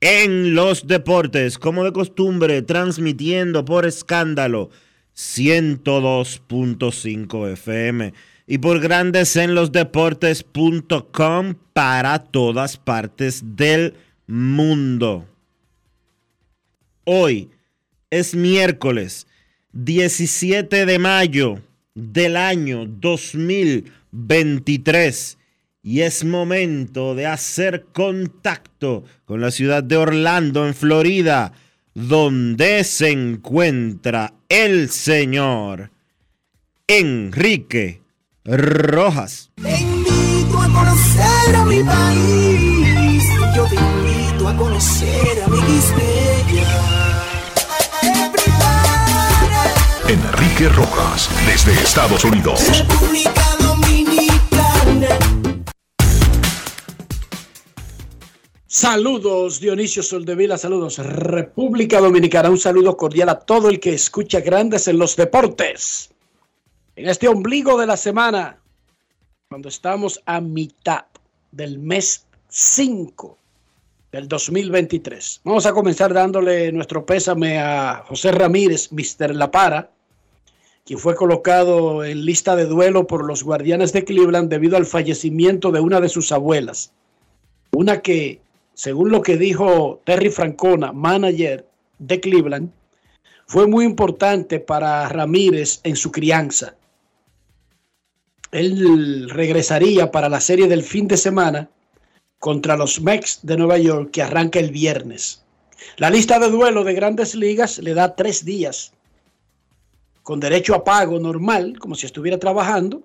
en los Deportes. Como de costumbre, transmitiendo por escándalo 102.5 FM y por Grandes en los Deportes.com para todas partes del mundo. Hoy es miércoles 17 de mayo del año 2023 y es momento de hacer contacto con la ciudad de Orlando, en Florida, donde se encuentra el señor Enrique Rojas. Te invito a conocer a mi país. Yo te invito a conocer a mi Enrique Rojas, desde Estados Unidos. República Dominicana. Saludos Dionisio Soldevila, saludos República Dominicana, un saludo cordial a todo el que escucha grandes en los deportes. En este ombligo de la semana, cuando estamos a mitad del mes 5 del 2023. Vamos a comenzar dándole nuestro pésame a José Ramírez, Mr. La Para, quien fue colocado en lista de duelo por los guardianes de Cleveland debido al fallecimiento de una de sus abuelas. Una que, según lo que dijo Terry Francona, manager de Cleveland, fue muy importante para Ramírez en su crianza. Él regresaría para la serie del fin de semana contra los Mets de Nueva York que arranca el viernes. La lista de duelo de grandes ligas le da tres días con derecho a pago normal, como si estuviera trabajando,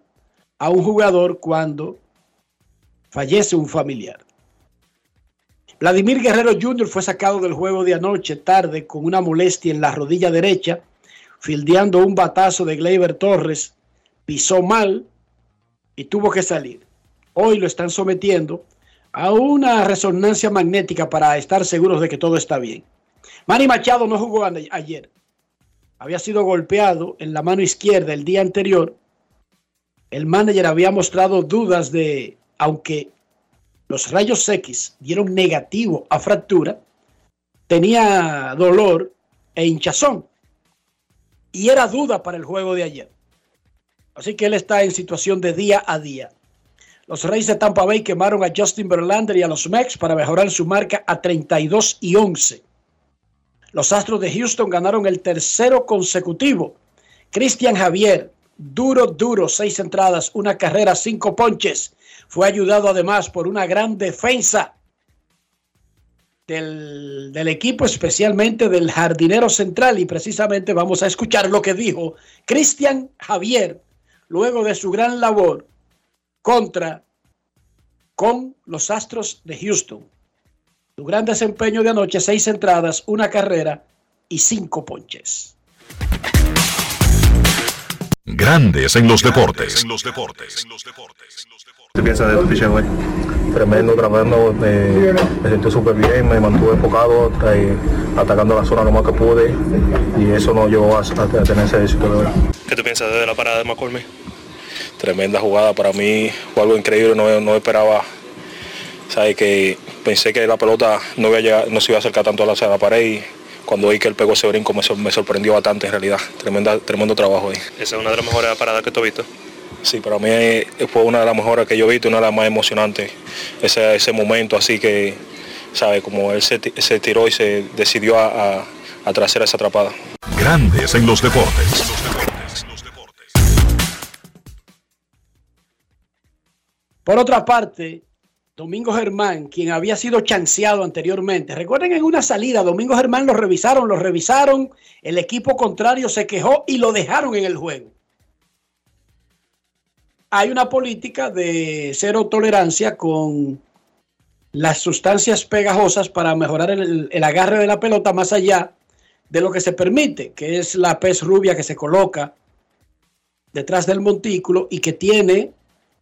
a un jugador cuando fallece un familiar. Vladimir Guerrero Jr. fue sacado del juego de anoche tarde con una molestia en la rodilla derecha, fildeando un batazo de Gleyber Torres, pisó mal y tuvo que salir. Hoy lo están sometiendo a una resonancia magnética para estar seguros de que todo está bien. Manny Machado no jugó ayer. Había sido golpeado en la mano izquierda el día anterior. El manager había mostrado dudas de, aunque los rayos X dieron negativo a fractura, tenía dolor e hinchazón. Y era duda para el juego de ayer. Así que él está en situación de día a día. Los Reyes de Tampa Bay quemaron a Justin Verlander y a los Mex para mejorar su marca a 32 y 11. Los Astros de Houston ganaron el tercero consecutivo. Cristian Javier, duro, duro, seis entradas, una carrera, cinco ponches. Fue ayudado además por una gran defensa del, del, equipo, especialmente del jardinero central. Y precisamente vamos a escuchar lo que dijo Cristian Javier luego de su gran labor contra con los Astros de Houston. Su gran desempeño de anoche, seis entradas, una carrera y cinco ponches. Grandes en los deportes. ¿Qué piensas de tu picheo hoy? Tremendo, tremendo. Me, me sentí súper bien, me mantuve enfocado, atacando la zona lo más que pude y eso nos llevó a, a tener ese éxito de hoy. ¿Qué tú piensas de la parada de McCormick? Tremenda jugada para mí, fue algo increíble, no, no esperaba. Sabe que pensé que la pelota no, iba a llegar- no se iba a acercar tanto a la, a la pared y cuando vi que él pegó ese brinco me sorprendió bastante en realidad. Tremenda, tremendo trabajo ahí. Esa es una de las mejores paradas que tú has visto. Sí, para mí fue una de las mejores que yo he visto, una de las más emocionantes. Ese, ese momento así que, ¿sabe? Como él se, se tiró y se decidió a, a, a traer esa atrapada. Grandes en los deportes. Por otra parte, Domingo Germán, quien había sido chanceado anteriormente, recuerden en una salida, Domingo Germán lo revisaron, lo revisaron, el equipo contrario se quejó y lo dejaron en el juego. Hay una política de cero tolerancia con las sustancias pegajosas para mejorar el, agarre de la pelota más allá de lo que se permite, que es la pez rubia que se coloca detrás del montículo y que tiene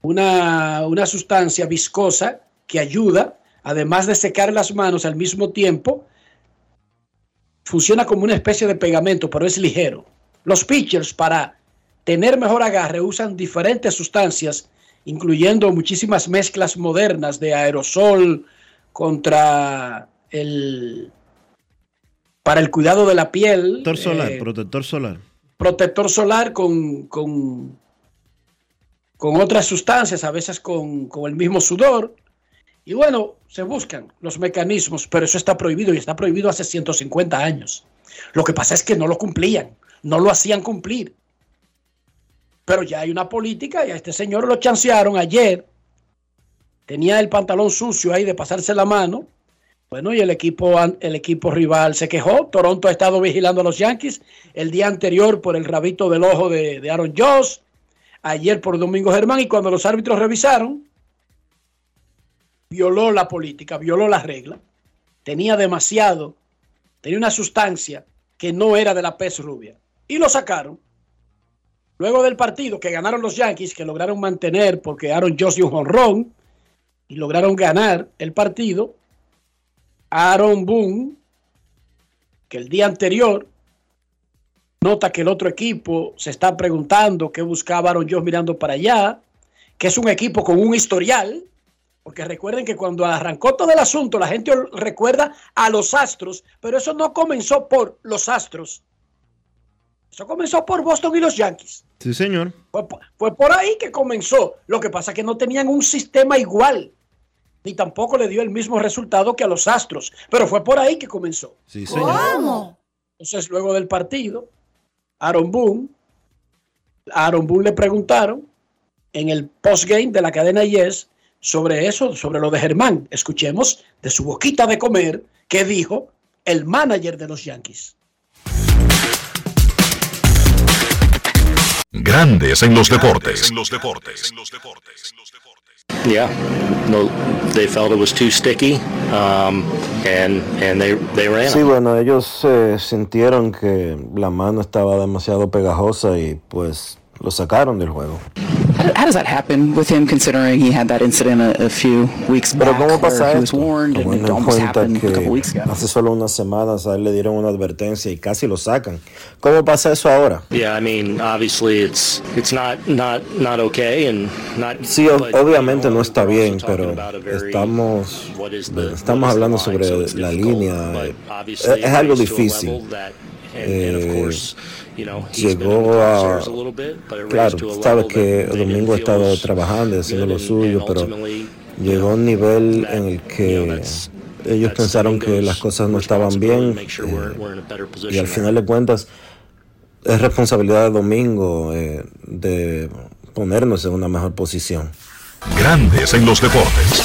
una, una sustancia viscosa que ayuda, además de secar las manos al mismo tiempo, funciona como una especie de pegamento, pero es ligero. Los pitchers para tener mejor agarre usan diferentes sustancias, incluyendo muchísimas mezclas modernas de aerosol contra el para el cuidado de la piel, Protector solar, eh, protector solar. protector solar con, con, con otras sustancias, a veces con, con el mismo sudor. Y bueno, se buscan los mecanismos, pero eso está prohibido y está prohibido hace 150 años. Lo que pasa es que no lo cumplían, no lo hacían cumplir. Pero ya hay una política y a este señor lo chancearon ayer. Tenía el pantalón sucio ahí de pasarse la mano. Bueno, y el equipo, el equipo rival se quejó. Toronto ha estado vigilando a los Yankees el día anterior por el rabito del ojo de, de Aaron Joss, ayer por Domingo Germán, y cuando los árbitros revisaron, violó la política, violó la regla. Tenía demasiado, tenía una sustancia que no era de la pez rubia. Y lo sacaron. Luego del partido que ganaron los Yankees, que lograron mantener porque Aaron Joss dio un jonrón y lograron ganar el partido, Aaron Boone, que el día anterior nota que el otro equipo se está preguntando qué buscaba Aaron Josh mirando para allá, que es un equipo con un historial, porque recuerden que cuando arrancó todo el asunto la gente recuerda a los Astros, pero eso no comenzó por los Astros, eso comenzó por Boston y los Yankees. Sí, señor. Fue, po- fue por ahí que comenzó. Lo que pasa es que no tenían un sistema igual, ni tampoco le dio el mismo resultado que a los Astros, pero fue por ahí que comenzó. Sí, señor. Entonces, luego del partido, Aaron Boone, a Aaron Boone le preguntaron en el postgame de la cadena Yes sobre eso, sobre lo de Germán. Escuchemos de su boquita de comer qué dijo el manager de los Yankees. Grandes en los deportes. Yeah, no, they felt it was too sticky, um, and and they they ran. Sí, bueno, ellos eh, sintieron que la mano estaba demasiado pegajosa y pues lo sacaron del juego. How, how does that happen with him, considering he had that incident a, a few weeks Pero back ¿cómo where pasa he was esto? warned and it Tomando en cuenta happened a couple que weeks ago? hace solo unas semanas a él le dieron una advertencia y casi lo sacan. ¿Cómo pasa eso ahora? Yeah, I mean, obviously it's it's not not not okay, and not. Sí, obviamente no está bien, talking pero estamos, estamos hablando line, sobre la línea. obviously Es, algo difícil. Eh, course, you know, he's been llegó a claro sabes que Domingo ha estado trabajando y haciendo lo suyo pero llegó a un nivel en el que ellos pensaron que las cosas no estaban bien better y position. al final de cuentas es responsabilidad de Domingo eh, de ponernos en una mejor posición. Grandes en los deportes.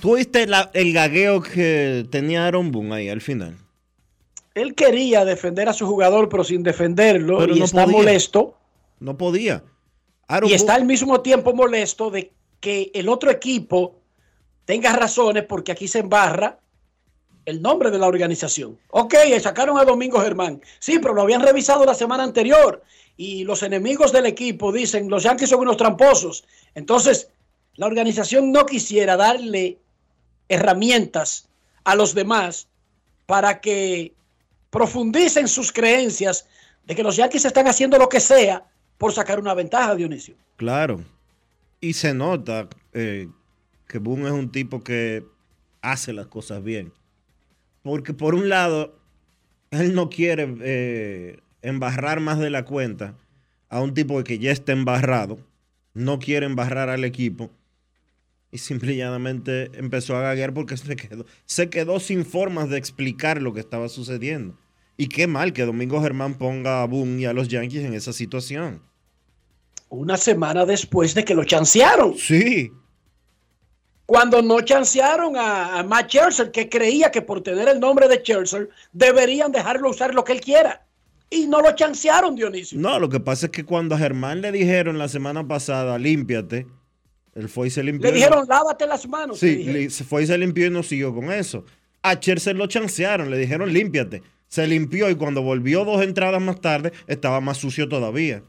¿Tú viste la- el gagueo que tenía Aaron Boone ahí al final? Él quería defender a su jugador, pero sin defenderlo, Pero y no está podía. molesto. No podía. Aaron y está al mismo tiempo molesto de que el otro equipo tenga razones porque aquí se embarra el nombre de la organización. Ok, sacaron a Domingo Germán. Sí, pero lo habían revisado la semana anterior. Y los enemigos del equipo dicen, los Yankees son unos tramposos. Entonces, la organización no quisiera darle herramientas a los demás para que profundicen sus creencias de que los Yankees están haciendo lo que sea por sacar una ventaja, Dionisio. Claro. Y se nota eh, que Boone es un tipo que hace las cosas bien. Porque por un lado, él no quiere eh, embarrar más de la cuenta a un tipo que ya está embarrado. No quiere embarrar al equipo. Y simplemente empezó a gaguear porque se quedó, se quedó sin formas de explicar lo que estaba sucediendo. Y qué mal que Domingo Germán ponga a Boone y a los Yankees en esa situación. Una semana después de que lo chancearon. Sí. Cuando no chancearon a, a Matt Scherzer, que creía que por tener el nombre de Scherzer deberían dejarlo usar lo que él quiera. Y no lo chancearon, Dionisio. No, lo que pasa es que cuando a Germán le dijeron la semana pasada, límpiate, él fue y se limpió. Le dijeron, lávate las manos. Sí, le, fue y se limpió y no siguió con eso. A Scherzer lo chancearon, le dijeron, límpiate. Se limpió y cuando volvió dos entradas más tarde, estaba más sucio todavía.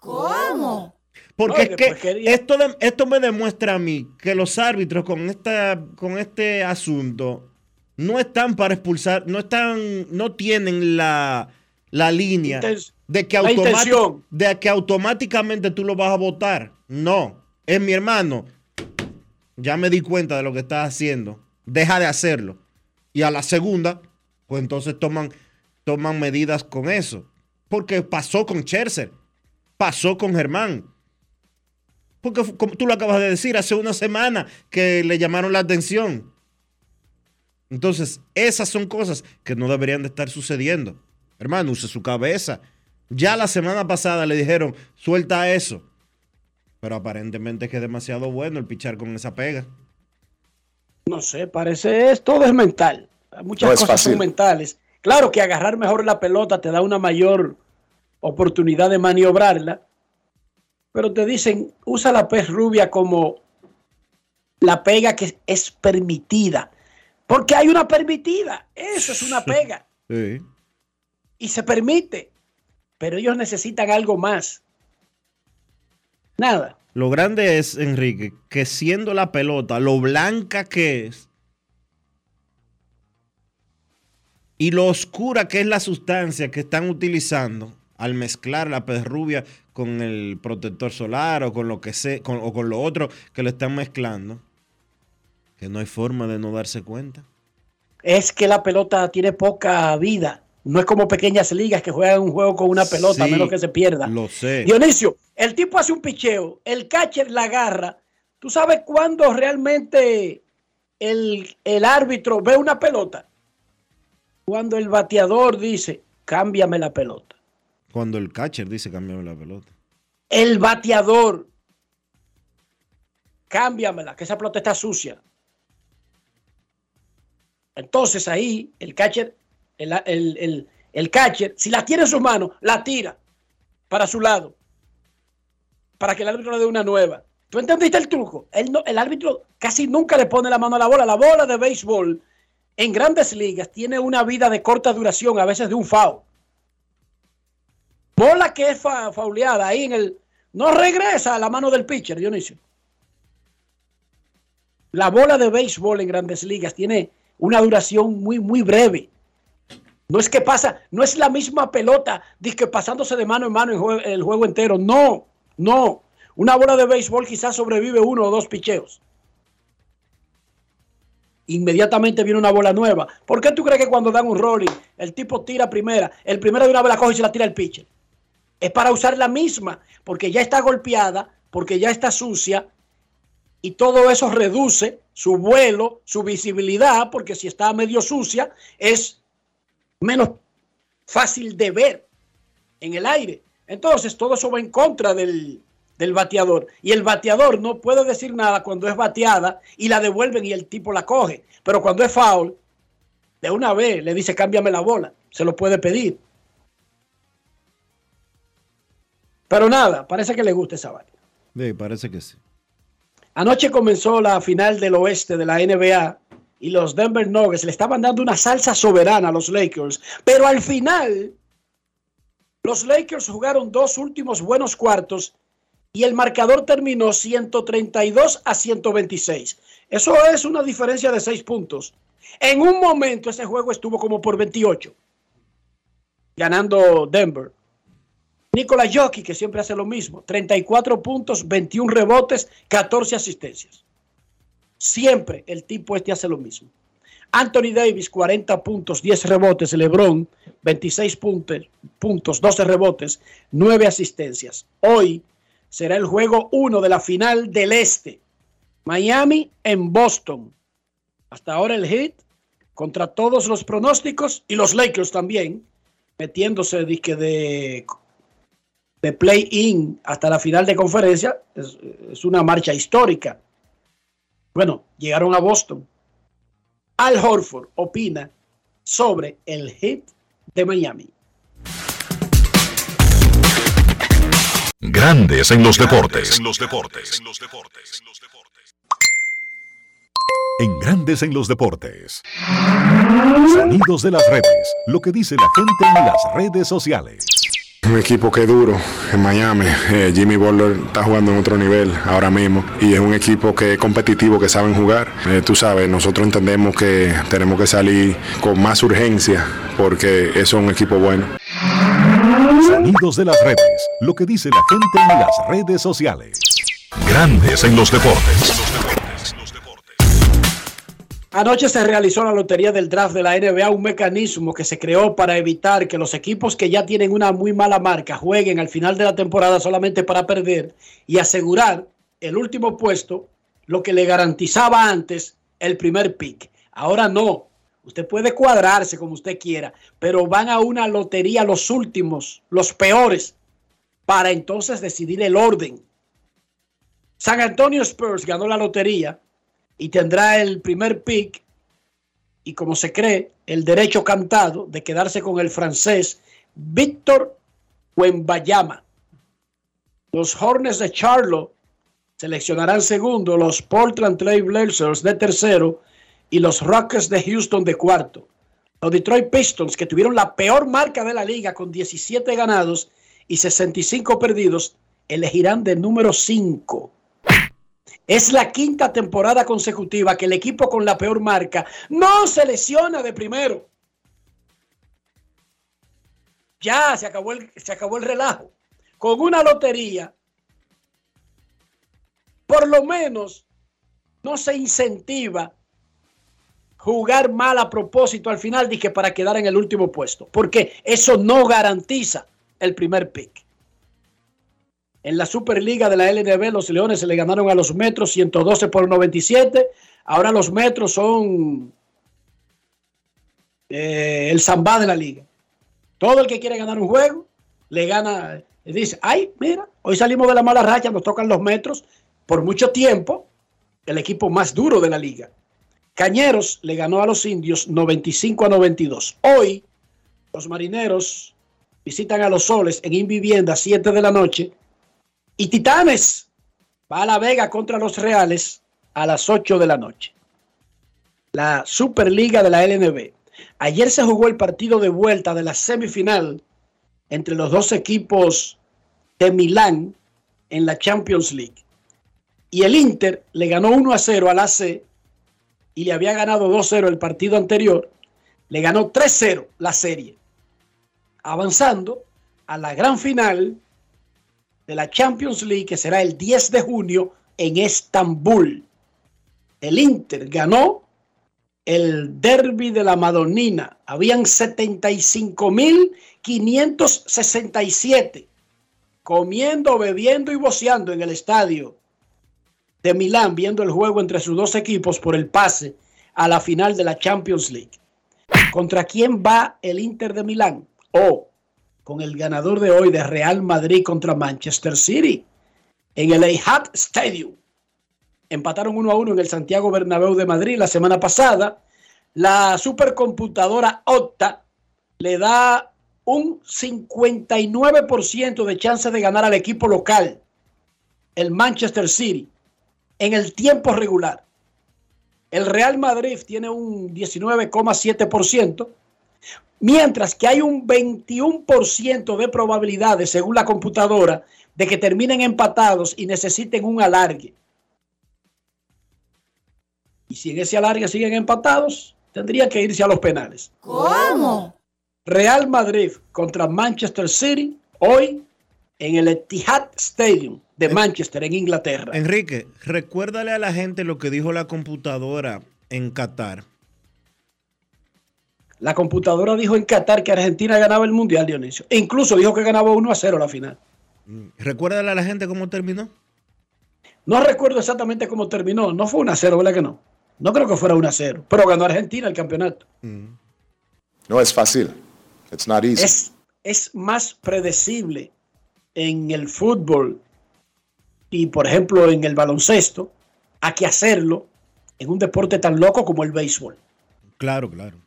¿Cómo? Porque es que esto, de- esto me demuestra a mí que los árbitros con, esta, con este asunto no están para expulsar, no están, no tienen la, la línea de que, la de que automáticamente tú lo vas a votar. No, es mi hermano. Ya me di cuenta de lo que estás haciendo. Deja de hacerlo. Y a la segunda, pues entonces toman, toman medidas con eso. Porque pasó con Scherzer, pasó con Germán. Porque como tú lo acabas de decir, hace una semana que le llamaron la atención. Entonces, esas son cosas que no deberían de estar sucediendo. Hermano, use su cabeza. Ya la semana pasada le dijeron, suelta eso. Pero aparentemente es que es demasiado bueno el pichar con esa pega. No sé, parece es todo es mental. Muchas No cosas son fácil. mentales. Claro que agarrar mejor la pelota te da una mayor oportunidad de maniobrarla, pero te dicen, usa la pez rubia como la pega que es permitida. Porque hay una permitida. Eso es una pega. Sí. Y se permite. Pero ellos necesitan algo más. Nada. Lo grande es, Enrique, que siendo la pelota lo blanca que es y lo oscura que es la sustancia que están utilizando al mezclar la pez rubia con el protector solar o con lo que sea, con- o con lo otro que lo están mezclando, que no hay forma de no darse cuenta. Es que la pelota tiene poca vida. No es como pequeñas ligas que juegan un juego con una pelota, a menos que se pierda. Lo sé. Dionisio, el tipo hace un picheo, el catcher la agarra. ¿Tú sabes cuándo realmente el, el árbitro ve una pelota? Cuando el bateador dice, cámbiame la pelota. Cuando el catcher dice cambiar la pelota. El bateador, cámbiamela, que esa pelota está sucia. Entonces ahí el catcher, el, el- el- el catcher, si la tiene en sus manos, la tira para su lado, para que el árbitro le dé una nueva. ¿Tú entendiste el truco? Él no- el árbitro casi nunca le pone la mano a la bola. La bola de béisbol en grandes ligas tiene una vida de corta duración, a veces de un foul. Bola que es fa- fauleada ahí en el... No regresa a la mano del pitcher, Dionisio. La bola de béisbol en grandes ligas tiene una duración muy, muy breve. No es que pasa, no es la misma pelota, que pasándose de mano en mano el juego entero. No, no. Una bola de béisbol quizás sobrevive uno o dos picheos. Inmediatamente viene una bola nueva. ¿Por qué tú crees que cuando dan un rolling, el tipo tira primera, el primero de una vez la coge y se la tira el pitcher? Es para usar la misma, porque ya está golpeada, porque ya está sucia, y todo eso reduce su vuelo, su visibilidad, porque si está medio sucia, es menos fácil de ver en el aire. Entonces, todo eso va en contra del, del bateador. Y el bateador no puede decir nada cuando es bateada y la devuelven y el tipo la coge. Pero cuando es foul, de una vez le dice cámbiame la bola. Se lo puede pedir. Pero nada, parece que le gusta esa vaina. Sí, parece que sí. Anoche comenzó la final del oeste de la NBA y los Denver Nuggets le estaban dando una salsa soberana a los Lakers, pero al final los Lakers jugaron dos últimos buenos cuartos y el marcador terminó 132 a 126. Eso es una diferencia de 6 puntos. En un momento ese juego estuvo como por 28, ganando Denver. Nikola Jockey, que siempre hace lo mismo, 34 puntos, 21 rebotes, 14 asistencias. Siempre el tipo este hace lo mismo. Anthony Davis, 40 puntos, 10 rebotes. LeBron, 26 puntos, puntos 12 rebotes, 9 asistencias. Hoy será el juego 1 de la final del Este. Miami en Boston. Hasta ahora el Heat contra todos los pronósticos y los Lakers también, metiéndose de, play-in hasta la final de conferencia. Es una marcha histórica. Bueno, llegaron a Boston. Al Horford opina sobre el hit de Miami. Grandes en los deportes. En los deportes. En Grandes en los deportes. Sonidos de las redes. Lo que dice la gente en las redes sociales. Un equipo que es duro en Miami. Eh, Jimmy Butler está jugando en otro nivel ahora mismo y es un equipo que es competitivo, que saben jugar. Eh, tú sabes, nosotros entendemos que tenemos que salir con más urgencia porque eso es un equipo bueno. Sonidos de las redes. Lo que dice la gente en las redes sociales. Grandes en los deportes. Anoche se realizó la lotería del draft de la NBA, un mecanismo que se creó para evitar que los equipos que ya tienen una muy mala marca jueguen al final de la temporada solamente para perder y asegurar el último puesto, lo que le garantizaba antes el primer pick. Ahora no, usted puede cuadrarse como usted quiera, pero van a una lotería los últimos, los peores, para entonces decidir el orden. San Antonio Spurs ganó la lotería y tendrá el primer pick y como se cree, el derecho cantado de quedarse con el francés Víctor Wembayama. Los Hornets de Charlotte seleccionarán segundo, los Portland Trail Blazers de tercero y los Rockets de Houston de cuarto. Los Detroit Pistons, que tuvieron la peor marca de la liga con 17 ganados y 65 perdidos, elegirán de número 5. Es la quinta temporada consecutiva que el equipo con la peor marca no se lesiona de primero. Ya se acabó el, se acabó el relajo. Con una lotería, por lo menos no se incentiva jugar mal a propósito al final, dije, para quedar en el último puesto, porque eso no garantiza el primer pick. En la Superliga de la LNB, los Leones se le ganaron a los Metros 112 por 97. Ahora los Metros son eh, el zambá de la liga. Todo el que quiere ganar un juego, le gana. Le dice, ay, mira, hoy salimos de la mala racha, nos tocan los Metros. Por mucho tiempo, el equipo más duro de la liga. Cañeros le ganó a los indios 95 a 92. Hoy, los marineros visitan a los soles en Invivienda 7 de la noche y Titanes va a La Vega contra los Reales a las 8 de la noche. La Superliga de la LNB. Ayer se jugó el partido de vuelta de la semifinal entre los dos equipos de Milán en la Champions League. Y el Inter le ganó 1 a 0 al AC y le había ganado 2-0 el partido anterior. Le ganó 3-0 la serie. Avanzando a la gran final de la Champions League, que será el 10 de junio en Estambul. El Inter ganó el derby de la Madonina. Habían 75.567 comiendo, bebiendo y boceando en el estadio de Milán, viendo el juego entre sus dos equipos por el pase a la final de la Champions League. ¿Contra quién va el Inter de Milán? Oh, con el ganador de hoy de Real Madrid contra Manchester City en el Etihad Stadium. Empataron uno a uno en el Santiago Bernabéu de Madrid la semana pasada. La supercomputadora Opta le da un 59% de chance de ganar al equipo local, el Manchester City, en el tiempo regular. El Real Madrid tiene un 19,7%, mientras que hay un 21% de probabilidades, según la computadora, de que terminen empatados y necesiten un alargue. Y si en ese alargue siguen empatados, tendría que irse a los penales. ¿Cómo? Real Madrid contra Manchester City hoy en el Etihad Stadium de Manchester, en Inglaterra. Enrique, recuérdale a la gente lo que dijo la computadora en Qatar. La computadora dijo en Qatar que Argentina ganaba el Mundial, Dionisio. E incluso dijo que ganaba 1 a 0 la final. Recuérdale a la gente cómo terminó. No recuerdo exactamente cómo terminó. No fue 1 a 0, ¿verdad que no? No creo que fuera 1 a 0. Pero ganó Argentina el campeonato. No es fácil. It's not easy. Es, es más predecible en el fútbol y, por ejemplo, en el baloncesto, a que hacerlo en un deporte tan loco como el béisbol. Claro, claro.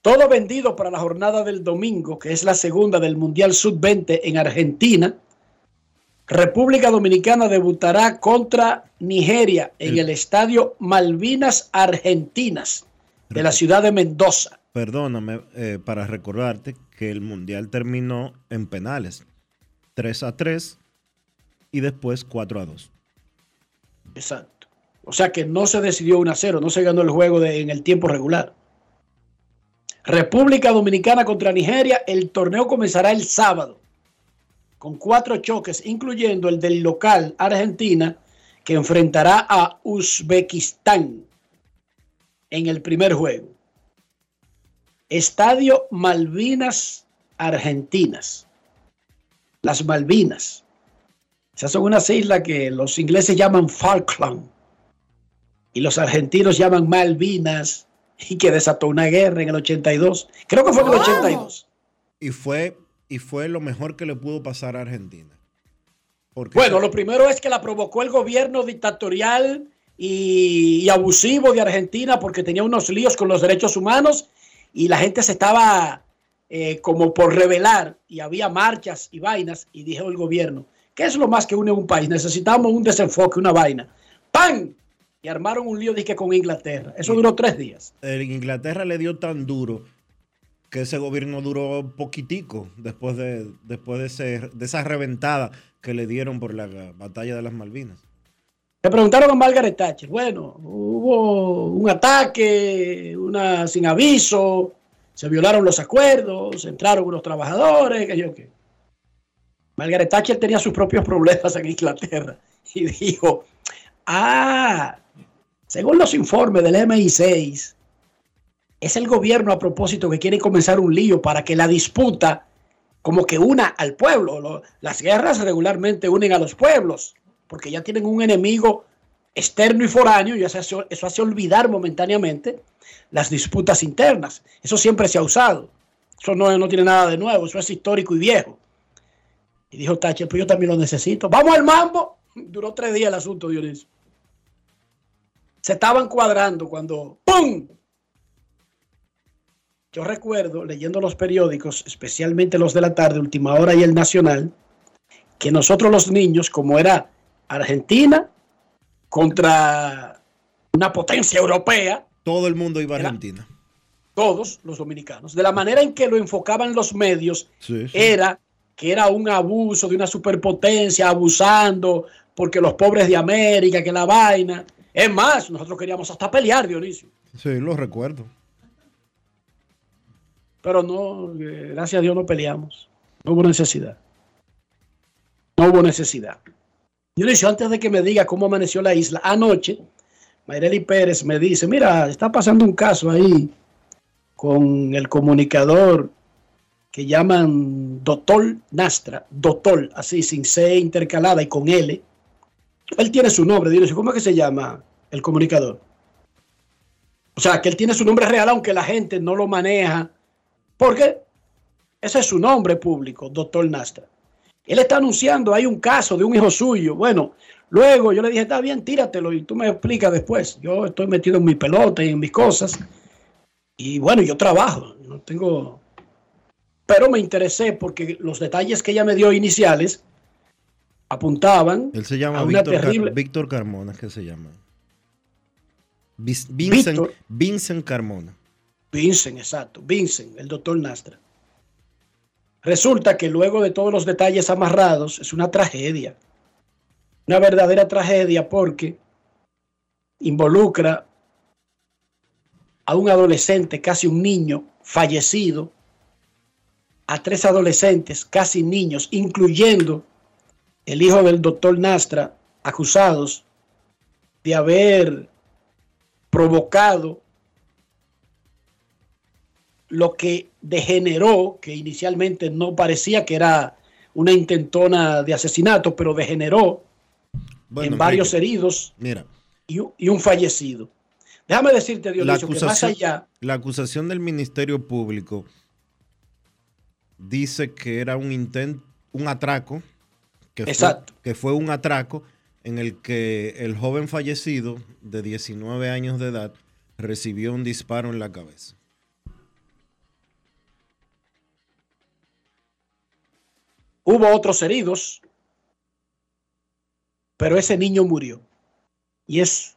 Todo vendido para la jornada del domingo, que es la segunda del Mundial Sub-20 en Argentina. República Dominicana debutará contra Nigeria en el estadio Malvinas Argentinas de la ciudad de Mendoza. Perdóname, eh, para recordarte que el Mundial terminó en penales. 3 a 3 y después 4 a 2. Exacto. O sea que no se decidió 1 a 0, no se ganó el juego en el tiempo regular. República Dominicana contra Nigeria, el torneo comenzará el sábado con cuatro choques, incluyendo el del local Argentina, que enfrentará a Uzbekistán en el primer juego. Estadio Malvinas Argentinas. Las Malvinas. Esas son unas islas que los ingleses llaman Falkland y los argentinos llaman Malvinas y que desató una guerra en el 82. Creo que fue en el 82. Y fue, y fue lo mejor que le pudo pasar a Argentina. Porque Bueno, lo primero es que la provocó el gobierno dictatorial y, y abusivo de Argentina porque tenía unos líos con los derechos humanos y la gente se estaba eh, como por rebelar y había marchas y vainas y dijo el gobierno, ¿qué es lo más que une un país? Necesitamos un desenfoque, una vaina. ¡Pam! Y armaron un lío dizque con Inglaterra. Eso duró tres días. en Inglaterra le dio tan duro que ese gobierno duró poquitico después de, después de, ese- de esa reventada que le dieron por la batalla de las Malvinas. Le preguntaron a Margaret Thatcher, bueno, hubo un ataque, una sin aviso, se violaron los acuerdos, entraron unos trabajadores, que yo qué. Margaret Thatcher tenía sus propios problemas en Inglaterra y dijo, ah, según los informes del MI6, es el gobierno a propósito que quiere comenzar un lío para que la disputa como que una al pueblo. Lo- las guerras regularmente unen a los pueblos, porque ya tienen un enemigo externo y foráneo, y eso eso hace olvidar momentáneamente las disputas internas. Eso siempre se ha usado. Eso no, no tiene nada de nuevo, eso es histórico y viejo. Y dijo Thatcher, pues yo también lo necesito. Vamos al mambo. Duró tres días el asunto, Dionisio. Se estaban cuadrando cuando ¡pum! Yo recuerdo leyendo los periódicos, especialmente los de la tarde, Última Hora y El Nacional, que nosotros los niños, como era Argentina contra una potencia europea, Todo el mundo iba a Era- Argentina. todos los dominicanos, de la manera en que lo enfocaban los medios, Sí, sí. era que era un abuso de una superpotencia, abusando porque los pobres de América, que la vaina. Es más, nosotros queríamos hasta pelear, Dionisio. Sí, lo recuerdo. Pero no, eh, gracias a Dios no peleamos. No hubo necesidad. No hubo necesidad. Dionisio, antes de que me diga cómo amaneció la isla, anoche, Mayreli Pérez me dice, mira, está pasando un caso ahí con el comunicador que llaman Doctor Nastra, Doctor, así, sin C intercalada y con L. Él tiene su nombre, Dionisio, ¿cómo es que se llama el comunicador? O sea, que él tiene su nombre real, aunque la gente no lo maneja porque ese es su nombre público, doctor Nastra. Él está anunciando, hay un caso de un hijo suyo. Bueno, luego yo le dije, está bien, tíratelo y tú me explicas después. Yo estoy metido en mi pelota y en mis cosas. Y bueno, yo trabajo, no tengo... Pero me interesé porque los detalles que ella me dio iniciales apuntaban Él se llama a una Víctor, Car- terrible... Víctor Carmona, que se llama. Vincent, Víctor. Vincent Carmona. Vincent, exacto, Vincent, el doctor Nastra. Resulta que luego de todos los detalles amarrados, es una tragedia. Una verdadera tragedia porque involucra a un adolescente, casi un niño, fallecido, a tres adolescentes, casi niños, incluyendo el hijo del doctor Nastra, acusados de haber provocado lo que degeneró, que inicialmente no parecía que era una intentona de asesinato, pero degeneró Bueno, en varios Enrique, heridos Mira, y, un- y un fallecido. Déjame decirte, la Dionisio, que más allá, la acusación del Ministerio Público dice que era un intento, un atraco, que fue, Exacto. que fue un atraco en el que el joven fallecido de 19 años de edad recibió un disparo en la cabeza. hubo otros heridos, pero ese niño murió. Y es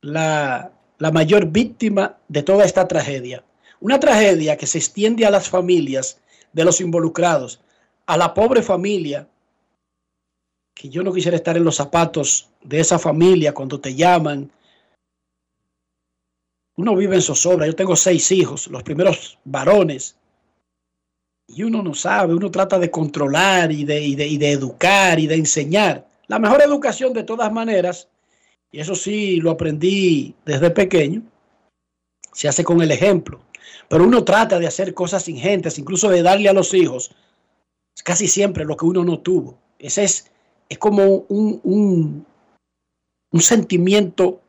la, la mayor víctima de toda esta tragedia. Una tragedia que se extiende a las familias de los involucrados, a la pobre familia, que yo no quisiera estar en los zapatos de esa familia cuando te llaman. Uno vive en zozobra, yo tengo seis hijos, los primeros varones, y uno no sabe, uno trata de controlar y de, y de, y de educar y de enseñar. La mejor educación de todas maneras, y eso sí lo aprendí desde pequeño, se hace con el ejemplo. Pero uno trata de hacer cosas ingentes, incluso de darle a los hijos casi siempre lo que uno no tuvo. Ese es, es como un, un, un sentimiento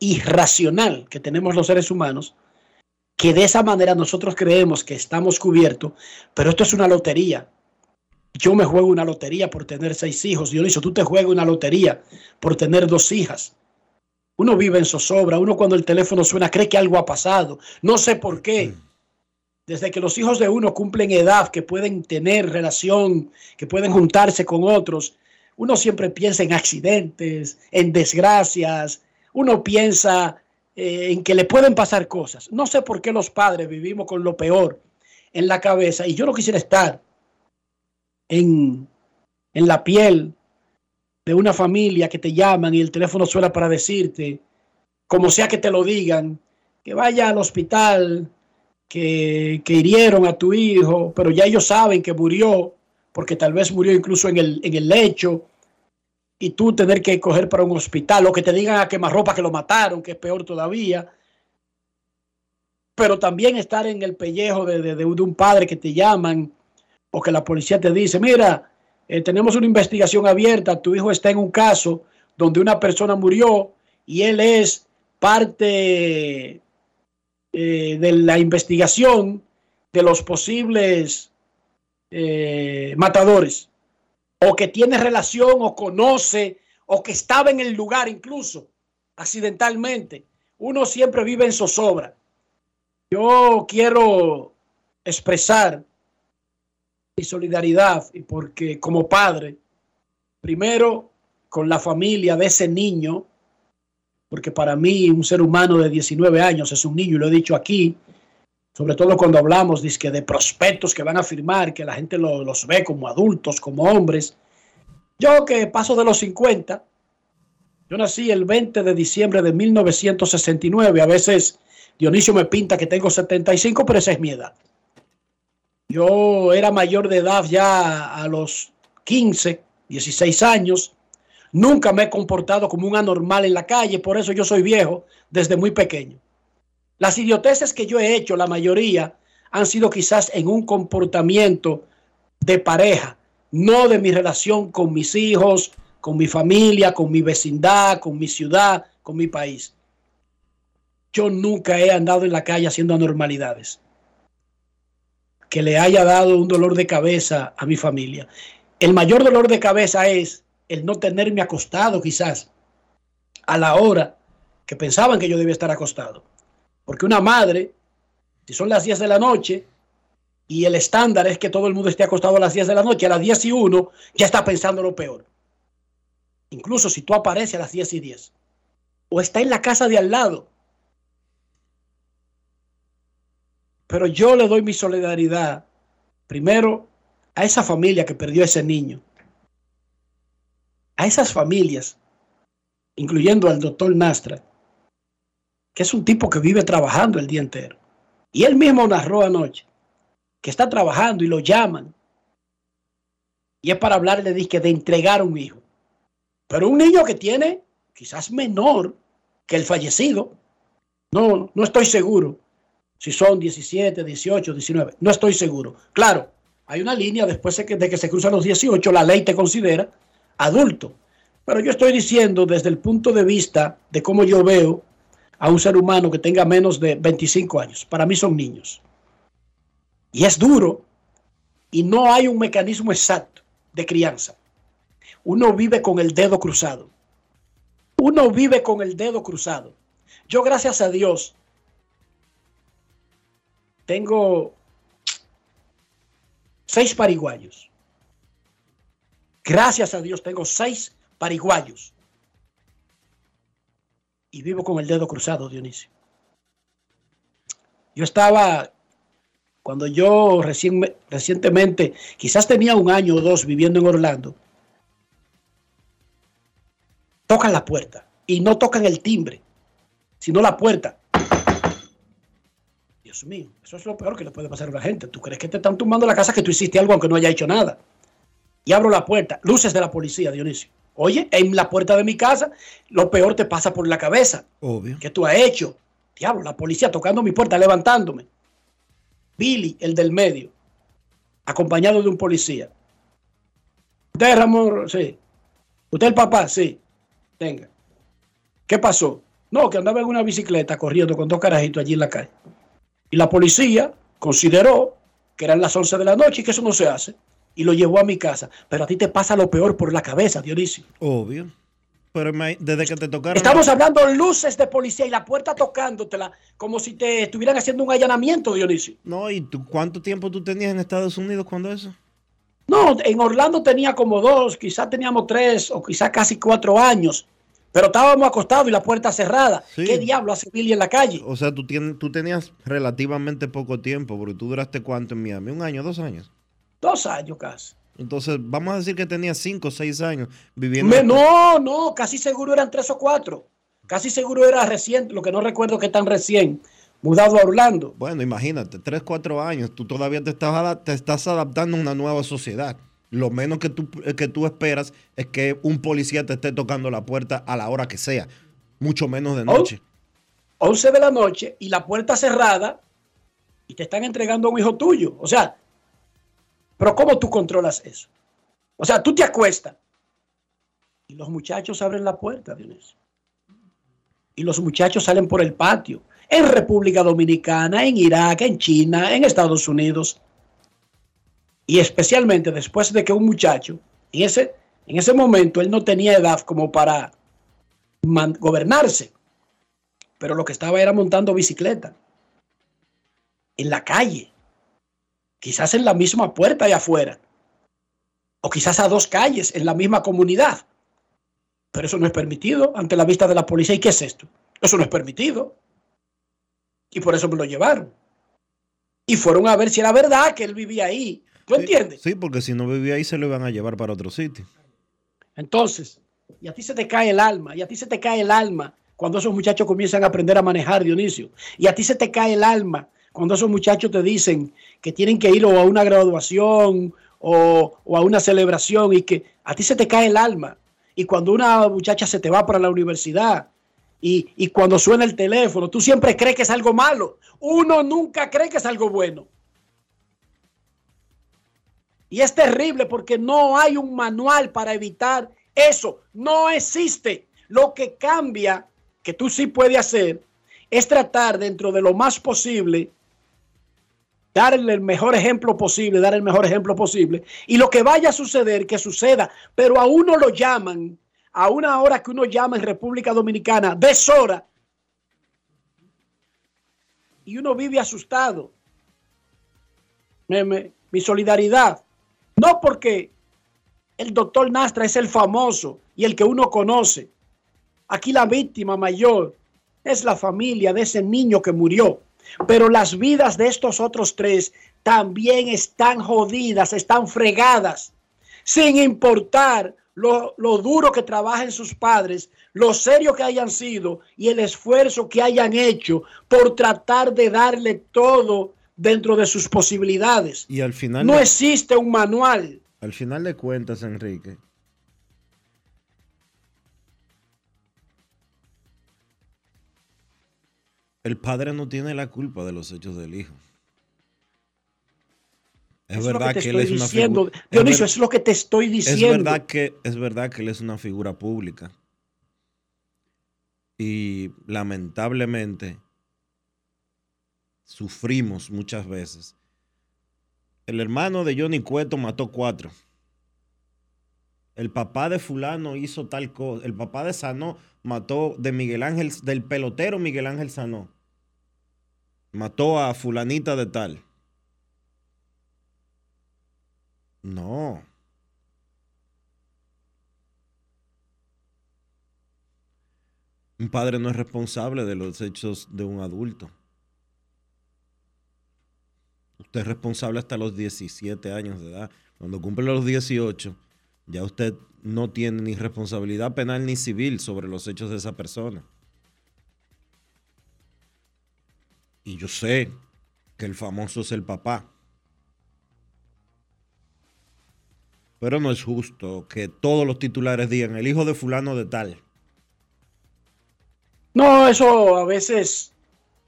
irracional que tenemos los seres humanos que de esa manera nosotros creemos que estamos cubiertos, pero esto es una lotería. Yo me juego una lotería por tener seis hijos. Dionisio, tú te juegas una lotería por tener dos hijas. Uno vive en zozobra, uno cuando el teléfono suena cree que algo ha pasado. No sé por qué. Desde que los hijos de uno cumplen edad, que pueden tener relación, que pueden juntarse con otros, uno siempre piensa en accidentes, en desgracias, uno piensa eh, en que le pueden pasar cosas. No sé por qué los padres vivimos con lo peor en la cabeza y yo no quisiera estar en, en la piel de una familia que te llaman y el teléfono suena para decirte, como sea que te lo digan, que vaya al hospital, que, que hirieron a tu hijo, pero ya ellos saben que murió, porque tal vez murió incluso en el, en el lecho, y tú tener que coger para un hospital, o que te digan a quemarropa que lo mataron, que es peor todavía. Pero también estar en el pellejo de, de- de un padre que te llaman, o que la policía te dice, mira, eh, tenemos una investigación abierta, tu hijo está en un caso donde una persona murió y él es parte eh, de la investigación de los posibles eh, matadores, o que tiene relación o conoce, o que estaba en el lugar incluso, accidentalmente. Uno siempre vive en zozobra. Yo quiero expresar mi solidaridad y porque como padre, primero con la familia de ese niño, porque para mí un ser humano de 19 años es un niño, y lo he dicho aquí, sobre todo cuando hablamos dizque, de prospectos que van a firmar, que la gente lo- los ve como adultos, como hombres. Yo que paso de los 50, yo nací el 20 de diciembre de 1969, a veces Dionisio me pinta que tengo 75, pero esa es mi edad. Yo era mayor de edad ya a los 15, 16 años. Nunca me he comportado como un anormal en la calle, por eso yo soy viejo desde muy pequeño. Las idioteces que yo he hecho, la mayoría, han sido quizás en un comportamiento de pareja, no de mi relación con mis hijos, con mi familia, con mi vecindad, con mi ciudad, con mi país. Yo nunca he andado en la calle haciendo anormalidades que le haya dado un dolor de cabeza a mi familia. El mayor dolor de cabeza es el no tenerme acostado quizás a la hora que pensaban que yo debía estar acostado. Porque una madre, si son las 10 de la noche y el estándar es que todo el mundo esté acostado a las 10 de la noche, a las 10 y 1 ya está pensando lo peor. Incluso si tú apareces a las 10 y 10. o está en la casa de al lado. Pero yo le doy mi solidaridad primero a esa familia que perdió a ese niño, a esas familias, incluyendo al doctor Nastra, que es un tipo que vive trabajando el día entero. Y él mismo narró anoche que está trabajando y lo llaman. Y es para hablarle de, de entregar un hijo. Pero un niño que tiene quizás menor que el fallecido. No, no estoy seguro si son 17, 18, 19. No estoy seguro. Claro, hay una línea después de que, de que se cruzan los 18, la ley te considera adulto. Pero yo estoy diciendo desde el punto de vista de cómo yo veo a un ser humano que tenga menos de 25 años. Para mí son niños. Y es duro. Y no hay un mecanismo exacto de crianza. Uno vive con el dedo cruzado. Uno vive con el dedo cruzado. Yo, gracias a Dios, tengo seis pariguayos. Gracias a Dios tengo seis pariguayos. Y vivo con el dedo cruzado, Dionisio. Yo estaba, cuando yo recién, recientemente, quizás tenía un año o dos viviendo en Orlando, tocan la puerta y no tocan el timbre, sino la puerta. Dios mío, eso es lo peor que le puede pasar a la gente. ¿Tú crees que te están tumbando la casa que tú hiciste algo aunque no haya hecho nada? Y abro la puerta, luces de la policía, Dionisio. Oye, en la puerta de mi casa, lo peor te pasa por la cabeza. Obvio. ¿Qué tú has hecho? Diablo, la policía tocando mi puerta, levantándome. Billy, el del medio, acompañado de un policía. ¿Usted, Ramón? Sí. ¿Usted el papá? Sí. Venga. ¿Qué pasó? No, que andaba en una bicicleta corriendo con dos carajitos allí en la calle. Y la policía consideró que eran las 11 de la noche y que eso no se hace. Y lo llevó a mi casa. Pero a ti te pasa lo peor por la cabeza, Dionisio. Obvio. Pero desde que te tocaron. Estamos hablando de luces de policía y la puerta tocándotela como si te estuvieran haciendo un allanamiento, Dionisio. No, ¿y tú, cuánto tiempo tú tenías en Estados Unidos cuando eso? No, en Orlando tenía como dos, quizás teníamos tres o quizás casi cuatro años. Pero estábamos acostados y la puerta cerrada. Sí. ¿Qué diablo hace Billy en la calle? O sea, tú, tienes, tú tenías relativamente poco tiempo, porque tú duraste cuánto en Miami? ¿Un año, dos años? Dos años casi. Entonces, vamos a decir que tenías cinco o seis años viviendo. Me- no, no, casi seguro eran tres o cuatro. Casi seguro era recién, lo que no recuerdo que tan recién, mudado a Orlando. Bueno, imagínate, tres, cuatro años, tú todavía te estás, te estás adaptando a una nueva sociedad. Lo menos que tú, que tú esperas es que un policía te esté tocando la puerta a la hora que sea, mucho menos de noche. 11 de la noche y la puerta cerrada y te están entregando a un hijo tuyo. O sea, pero ¿cómo tú controlas eso? O sea, tú te acuestas y los muchachos abren la puerta, Dionisio. Y los muchachos salen por el patio. En República Dominicana, en Irak, en China, en Estados Unidos. Y especialmente después de que un muchacho, en ese, en ese momento él no tenía edad como para gobernarse pero lo que estaba era montando bicicleta en la calle, quizás en la misma puerta de afuera, o quizás a dos calles en la misma comunidad. Pero eso no es permitido ante la vista de la policía. ¿Y qué es esto? Eso no es permitido. Y por eso me lo llevaron. Y fueron a ver si era verdad que él vivía ahí. ¿Tú entiendes? Sí, porque si no vivía ahí se lo iban a llevar para otro sitio. Entonces, y a ti se te cae el alma, y a ti se te cae el alma cuando esos muchachos comienzan a aprender a manejar, Dionisio. Y a ti se te cae el alma cuando esos muchachos te dicen que tienen que ir o a una graduación o, o a una celebración y que a ti se te cae el alma. Y cuando una muchacha se te va para la universidad y, y cuando suena el teléfono, tú siempre crees que es algo malo. Uno nunca cree que es algo bueno. Y es terrible porque no hay un manual para evitar eso. No existe. Lo que cambia, que tú sí puedes hacer, es tratar dentro de lo más posible, darle el mejor ejemplo posible, dar el mejor ejemplo posible. Y lo que vaya a suceder, que suceda. Pero a uno lo llaman, a una hora que uno llama en República Dominicana, deshora. Y uno vive asustado. Mi solidaridad. No porque el doctor Nastra es el famoso y el que uno conoce. Aquí la víctima mayor es la familia de ese niño que murió. Pero las vidas de estos otros tres también están jodidas, están fregadas, sin importar lo, lo, duro que trabajen sus padres, lo serio que hayan sido y el esfuerzo que hayan hecho por tratar de darle todo dentro de sus posibilidades. Y al final no de, existe un manual. Al final de cuentas, Enrique, el padre no tiene la culpa de los hechos del hijo. Es, es verdad que, que él es una figura. Dionisio, es, es, lo que te estoy diciendo. Es verdad, que, es verdad que él es una figura pública. Y lamentablemente sufrimos muchas veces. El hermano de Johnny Cueto mató cuatro. El papá de fulano hizo tal cosa. El papá de Sanó mató de Miguel Ángel, del pelotero Miguel Ángel Sanó. Mató a fulanita de tal. No. Un padre no es responsable de los hechos de un adulto. Usted es responsable hasta los 17 años de edad. Cuando cumple los 18, ya usted no tiene ni responsabilidad penal ni civil sobre los hechos de esa persona. Y yo sé que el famoso es el papá. Pero no es justo que todos los titulares digan el hijo de fulano de tal. No, eso a veces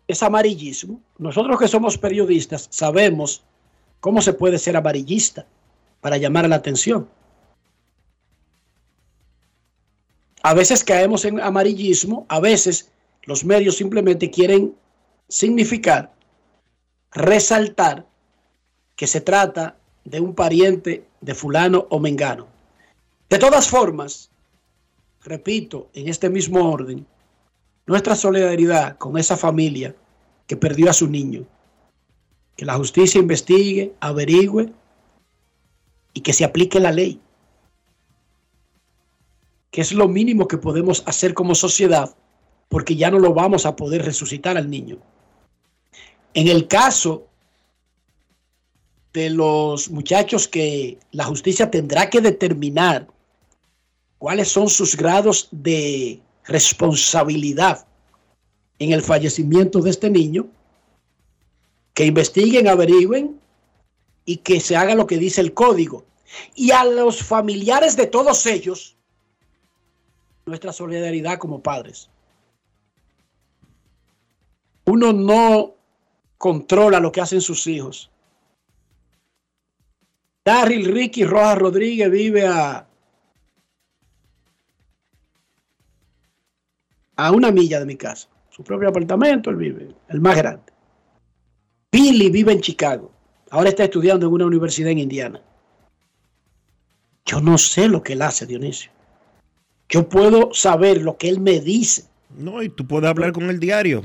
es amarillismo. Nosotros que somos periodistas sabemos cómo se puede ser amarillista para llamar la atención. A veces caemos en amarillismo, a veces los medios simplemente quieren significar, resaltar que se trata de un pariente de fulano o mengano. De todas formas, repito, en este mismo orden, nuestra solidaridad con esa familia que perdió a su niño. Que la justicia investigue, averigüe y que se aplique la ley. Que es lo mínimo que podemos hacer como sociedad porque ya no lo vamos a poder resucitar al niño. En el caso de los muchachos que la justicia tendrá que determinar cuáles son sus grados de responsabilidad en el fallecimiento de este niño, que investiguen, averigüen y que se haga lo que dice el código. Y a los familiares de todos ellos, nuestra solidaridad como padres. Uno no controla lo que hacen sus hijos. Darryl Ricky Rojas Rodríguez vive a a una milla de mi casa. Su propio apartamento, él vive, el más grande. Billy vive en Chicago. Ahora está estudiando en una universidad en Indiana. Yo no sé lo que él hace, Dionisio. Yo puedo saber lo que él me dice. No, y tú puedes hablar con el diario.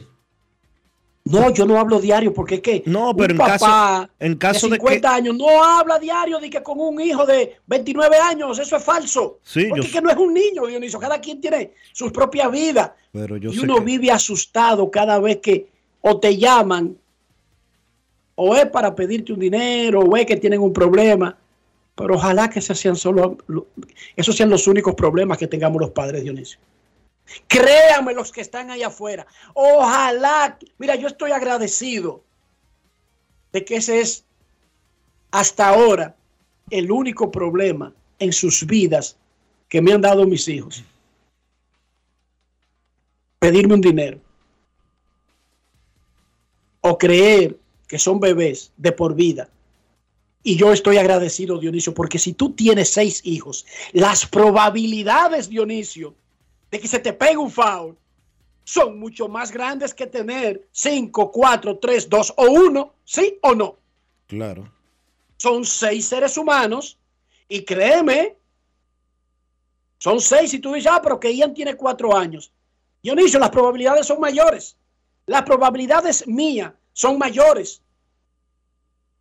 No, yo no hablo diario porque es que no, pero un en papá caso, en caso de 50 de que, años no habla diario de que con un hijo de 29 años, eso es falso. Sí, porque yo- es que no es un niño, Dionisio, cada quien tiene su propia vida pero yo y uno que- vive asustado cada vez que o te llaman o es para pedirte un dinero o es que tienen un problema. Pero ojalá que esos sean solo lo- esos sean los únicos problemas que tengamos los padres, Dionisio. Créame los que están allá afuera. Ojalá, mira, yo estoy agradecido de que ese es hasta ahora el único problema en sus vidas que me han dado mis hijos. Pedirme un dinero. O creer que son bebés de por vida. Y yo estoy agradecido, Dionisio, porque si tú tienes seis hijos, las probabilidades, Dionisio, de que se te pegue un foul son mucho más grandes que tener 5, 4, 3, 2 o 1, ¿sí o no? Claro. Son seis seres humanos y créeme, son seis y tú dices, ah, pero que Ian tiene cuatro años. Dionisio, las probabilidades son mayores. Las probabilidades mías son mayores.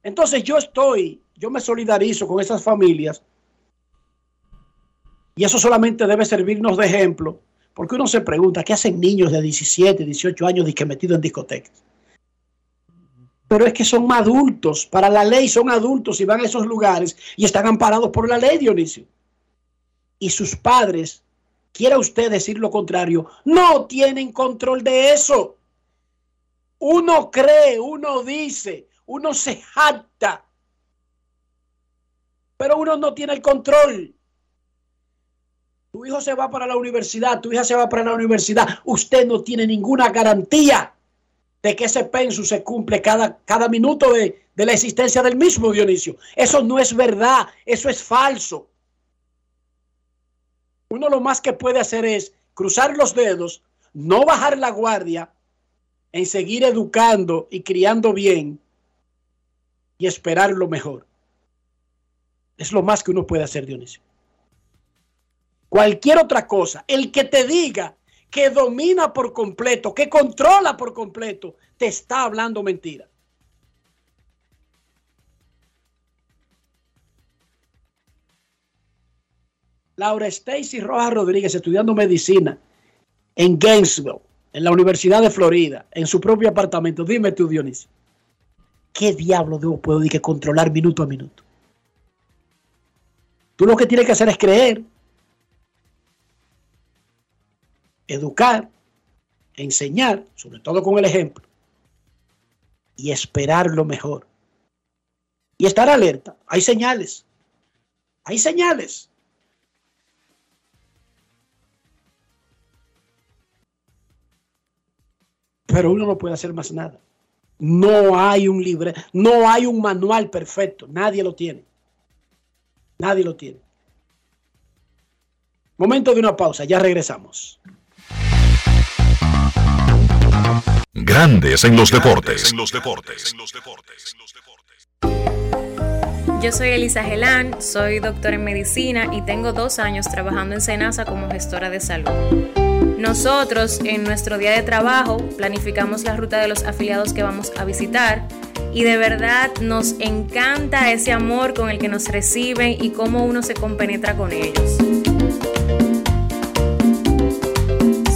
Entonces yo estoy, yo me solidarizo con esas familias y eso solamente debe servirnos de ejemplo, Porque uno se pregunta, ¿qué hacen niños de 17, 18 años metidos en discotecas? Pero es que son adultos, para la ley son adultos y van a esos lugares y están amparados por la ley, Dionisio. Y sus padres, quiera usted decir lo contrario, no tienen control de eso. Uno cree, uno dice, uno se jacta, pero uno no tiene el control. Tu hijo se va para la universidad, tu hija se va para la universidad, usted no tiene ninguna garantía de que ese penso se cumple cada, cada minuto de, de la existencia del mismo Dionisio. Eso no es verdad, eso es falso. Uno lo más que puede hacer es cruzar los dedos, no bajar la guardia, en seguir educando y criando bien y esperar lo mejor. Es lo más que uno puede hacer, Dionisio. Cualquier otra cosa, el que te diga que domina por completo, que controla por completo, te está hablando mentira. Laura Stacy Rojas Rodríguez, estudiando medicina en Gainesville, en la Universidad de Florida, en su propio apartamento. Dime tú, Dionisio, ¿qué diablo debo puedo que controlar minuto a minuto? Tú lo que tienes que hacer es creer, educar, enseñar, sobre todo con el ejemplo, y esperar lo mejor. Y estar alerta. Hay señales. Hay señales. Pero uno no puede hacer más nada. No hay un libre, no hay un manual perfecto. Nadie lo tiene. Nadie lo tiene. Momento de una pausa, ya regresamos. Grandes en los deportes. Yo soy Elisa Gelán, soy doctora en medicina y tengo dos años trabajando en Senasa como gestora de salud. Nosotros en nuestro día de trabajo planificamos la ruta de los afiliados que vamos a visitar y de verdad nos encanta ese amor con el que nos reciben y cómo uno se compenetra con ellos.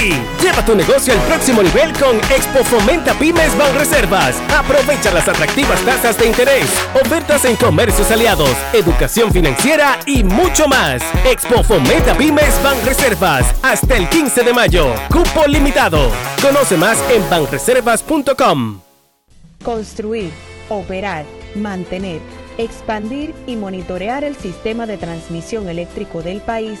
Lleva tu negocio al próximo nivel con Expo Fomenta Pymes Banreservas. Aprovecha las atractivas tasas de interés, ofertas en comercios aliados, educación financiera y mucho más. Expo Fomenta Pymes Banreservas hasta el 15 de mayo. Cupo limitado. Conoce más en banreservas.com. Construir, operar, mantener, expandir y monitorear el sistema de transmisión eléctrico del país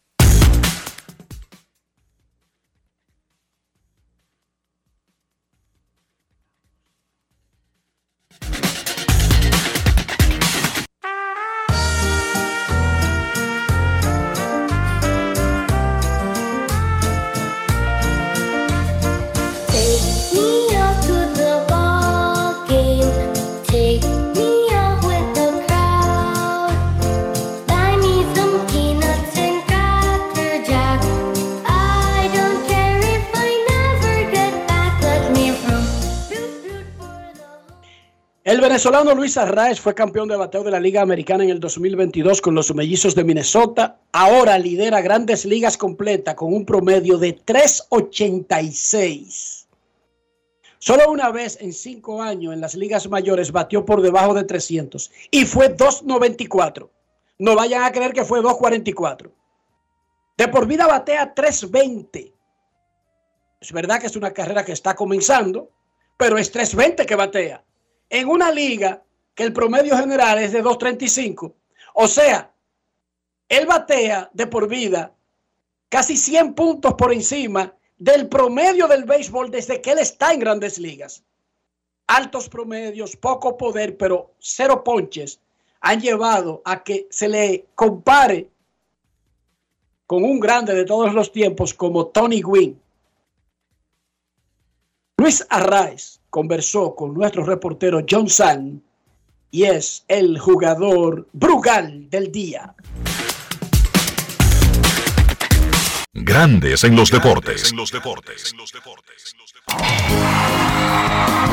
El venezolano Luis Arraez fue campeón de bateo de la Liga Americana en el 2022 con los mellizos de Minnesota. Ahora lidera grandes ligas completa con un promedio de 386. Solo una vez en cinco años en las ligas mayores batió por debajo de 300 y fue 294. No vayan a creer que fue 244. De por vida batea 320. Es verdad que es una carrera que está comenzando, pero es 320 que batea. En una liga que el promedio general es de 235. O sea, él batea de por vida casi 100 puntos por encima del promedio del béisbol desde que él está en grandes ligas. Altos promedios, poco poder, pero cero ponches han llevado a que se le compare con un grande de todos los tiempos como Tony Gwynn. Luis Arraez conversó con nuestro reportero John San y es el jugador Brugal del día. Grandes en los deportes.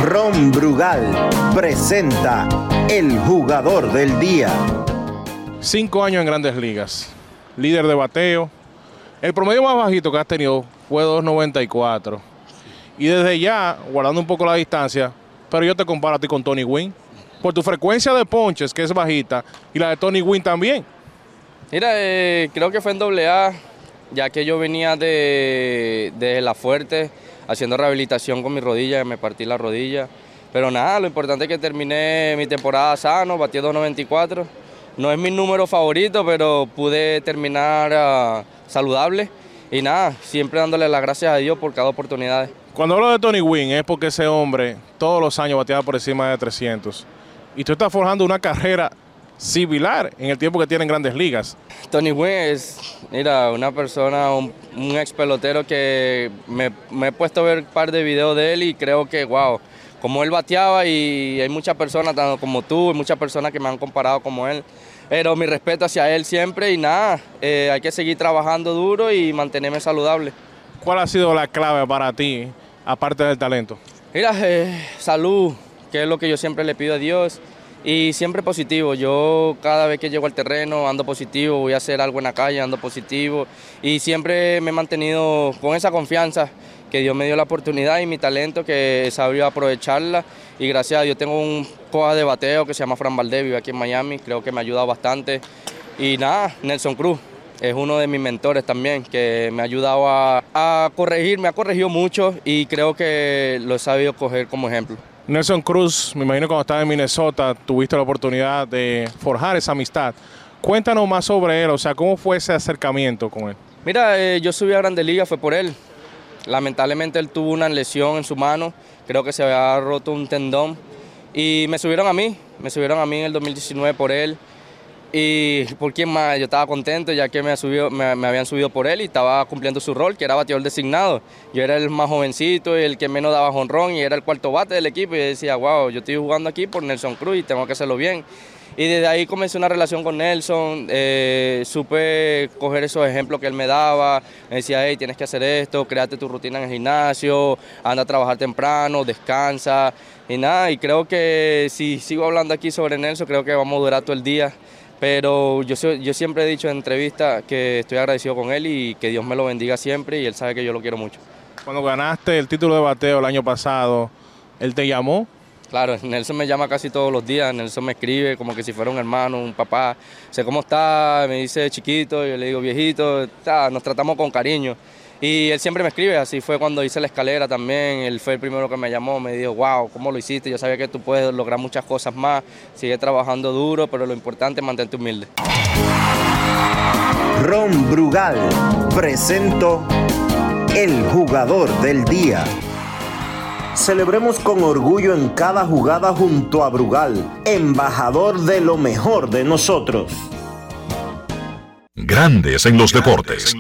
Ron Brugal presenta el jugador del día. Cinco años en grandes ligas, líder de bateo. El promedio más bajito que has tenido fue 2.94. Y desde ya, guardando un poco la distancia, pero yo te comparo a ti con Tony Wynn. Por tu frecuencia de ponches, que es bajita, y la de Tony Wynn también. Mira, eh, creo que fue en doble A, ya que yo venía de, de La Fuerte haciendo rehabilitación con mi rodilla, me partí la rodilla. Pero nada, lo importante es que terminé mi temporada sano, batí 2.94. No es mi número favorito, pero pude terminar ah, saludable. Y nada, siempre dándole las gracias a Dios por cada oportunidad. Cuando hablo de Tony Wynn es porque ese hombre todos los años bateaba por encima de 300. Y tú estás forjando una carrera similar en el tiempo que tiene en grandes ligas. Tony Wynn es, mira, una persona, un, un ex pelotero que me, me he puesto a ver un par de videos de él y creo que, wow, como él bateaba y hay muchas personas, tanto como tú, y muchas personas que me han comparado como él. Pero mi respeto hacia él siempre y nada, eh, hay que seguir trabajando duro y mantenerme saludable. ¿Cuál ha sido la clave para ti, aparte del talento? Mira, eh, salud, que es lo que yo siempre le pido a Dios. Y siempre positivo. Yo cada vez que llego al terreno ando positivo, voy a hacer algo en la calle, ando positivo. Y siempre me he mantenido con esa confianza que Dios me dio la oportunidad y mi talento que sabía aprovecharla. Y gracias a Dios tengo un coja de bateo que se llama Fran Valdez, vive aquí en Miami, creo que me ha ayudado bastante. Y nada, Nelson Cruz es uno de mis mentores también, que me ha ayudado a, a corregir, me ha corregido mucho y creo que lo he sabido coger como ejemplo. Nelson Cruz, me imagino cuando estabas en Minnesota tuviste la oportunidad de forjar esa amistad. Cuéntanos más sobre él, o sea, ¿cómo fue ese acercamiento con él? Mira, eh, yo subí a Grande Liga, fue por él. Lamentablemente él tuvo una lesión en su mano, creo que se había roto un tendón y me subieron a mí, me subieron a mí en el 2019 por él. Y por quién más, yo estaba contento ya que me, habían subido por él y estaba cumpliendo su rol, que era bateador designado. Yo era el más jovencito y el que menos daba jonrón y era el cuarto bate del equipo y decía, wow, yo estoy jugando aquí por Nelson Cruz y tengo que hacerlo bien. Y desde ahí comencé una relación con Nelson, eh, supe coger esos ejemplos que él me daba, me decía, hey, tienes que hacer esto, créate tu rutina en el gimnasio, anda a trabajar temprano, descansa, y nada, y creo que si sigo hablando aquí sobre Nelson, creo que vamos a durar todo el día, pero yo, yo siempre he dicho en entrevistas que estoy agradecido con él y que Dios me lo bendiga siempre y él sabe que yo lo quiero mucho. Cuando ganaste el título de bateo el año pasado, él te llamó. Claro, Nelson me llama casi todos los días, Nelson me escribe como que si fuera un hermano, un papá, sé cómo está, me dice chiquito, yo le digo viejito, ta, nos tratamos con cariño. Y él siempre me escribe, así fue cuando hice la escalera también, él fue el primero que me llamó, me dijo, wow, ¿cómo lo hiciste? Yo sabía que tú puedes lograr muchas cosas más, sigue trabajando duro, pero lo importante es mantente humilde. Ron Brugal presento el jugador del día. Celebremos con orgullo en cada jugada junto a Brugal, embajador de lo mejor de nosotros. Grandes en los deportes.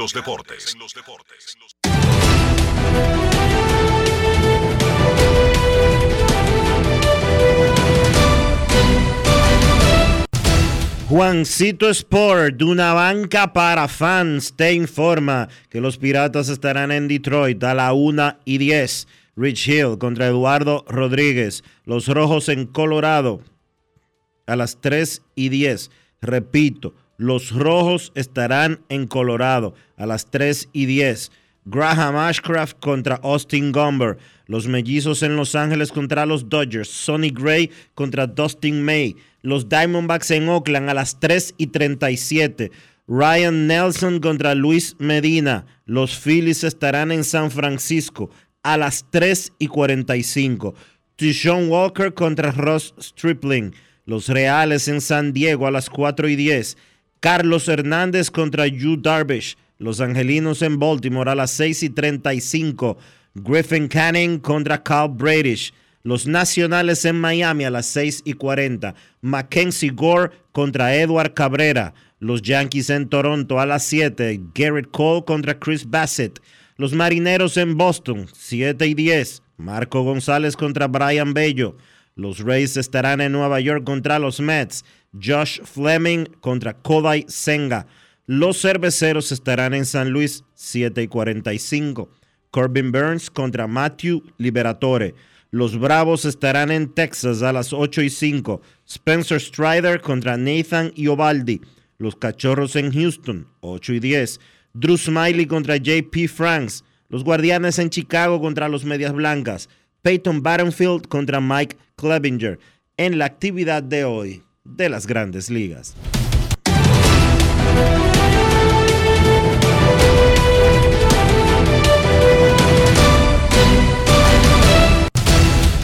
Juancito Sport, de una banca para fans, te informa que los Piratas estarán en Detroit a la 1 y 10. Rich Hill contra Eduardo Rodríguez. Los Rojos en Colorado a las 3 y 10. Repito, los Rojos estarán en Colorado a las 3 y 10. Graham Ashcraft contra Austin Gomber. Los Mellizos en Los Ángeles contra los Dodgers. Sonny Gray contra Dustin May. Los Diamondbacks en Oakland a las 3 y 37. Ryan Nelson contra Luis Medina. Los Phillies estarán en San Francisco a las 3 y 45. Tishon Walker contra Ross Stripling. Los Reales en San Diego a las 4 y 10. Carlos Hernández contra Yu Darvish. Los Angelinos en Baltimore a las 6 y 35. Griffin Canning contra Carl Bradish. Los Nacionales en Miami a las 6 y 40. Mackenzie Gore contra Edward Cabrera. Los Yankees en Toronto a las 7. Garrett Cole contra Chris Bassett. Los Marineros en Boston, 7 y 10. Marco González contra Brian Bello. Los Rays estarán en Nueva York contra los Mets. Josh Fleming contra Kodai Senga. Los Cerveceros estarán en San Luis, 7 y 45. Corbin Burns contra Matthew Liberatore. Los Bravos estarán en Texas a las 8 y 5. Spencer Strider contra Nathan Iovaldi. Los Cachorros en Houston, 8 y 10. Drew Smiley contra JP Franks. Los Guardianes en Chicago contra los Medias Blancas. Peyton Battenfield contra Mike Clevinger. En la actividad de hoy de las grandes ligas.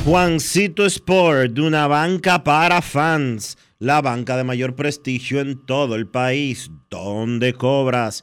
Juancito Sport, de una banca para fans, la banca de mayor prestigio en todo el país, donde cobras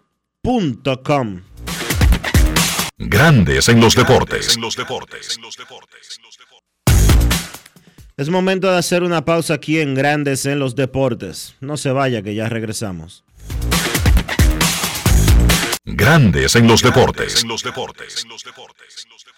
Grandes en los deportes. Es momento de hacer una pausa aquí en Grandes en los Deportes. No se vaya que ya regresamos. Grandes en los deportes. En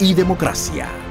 y democracia.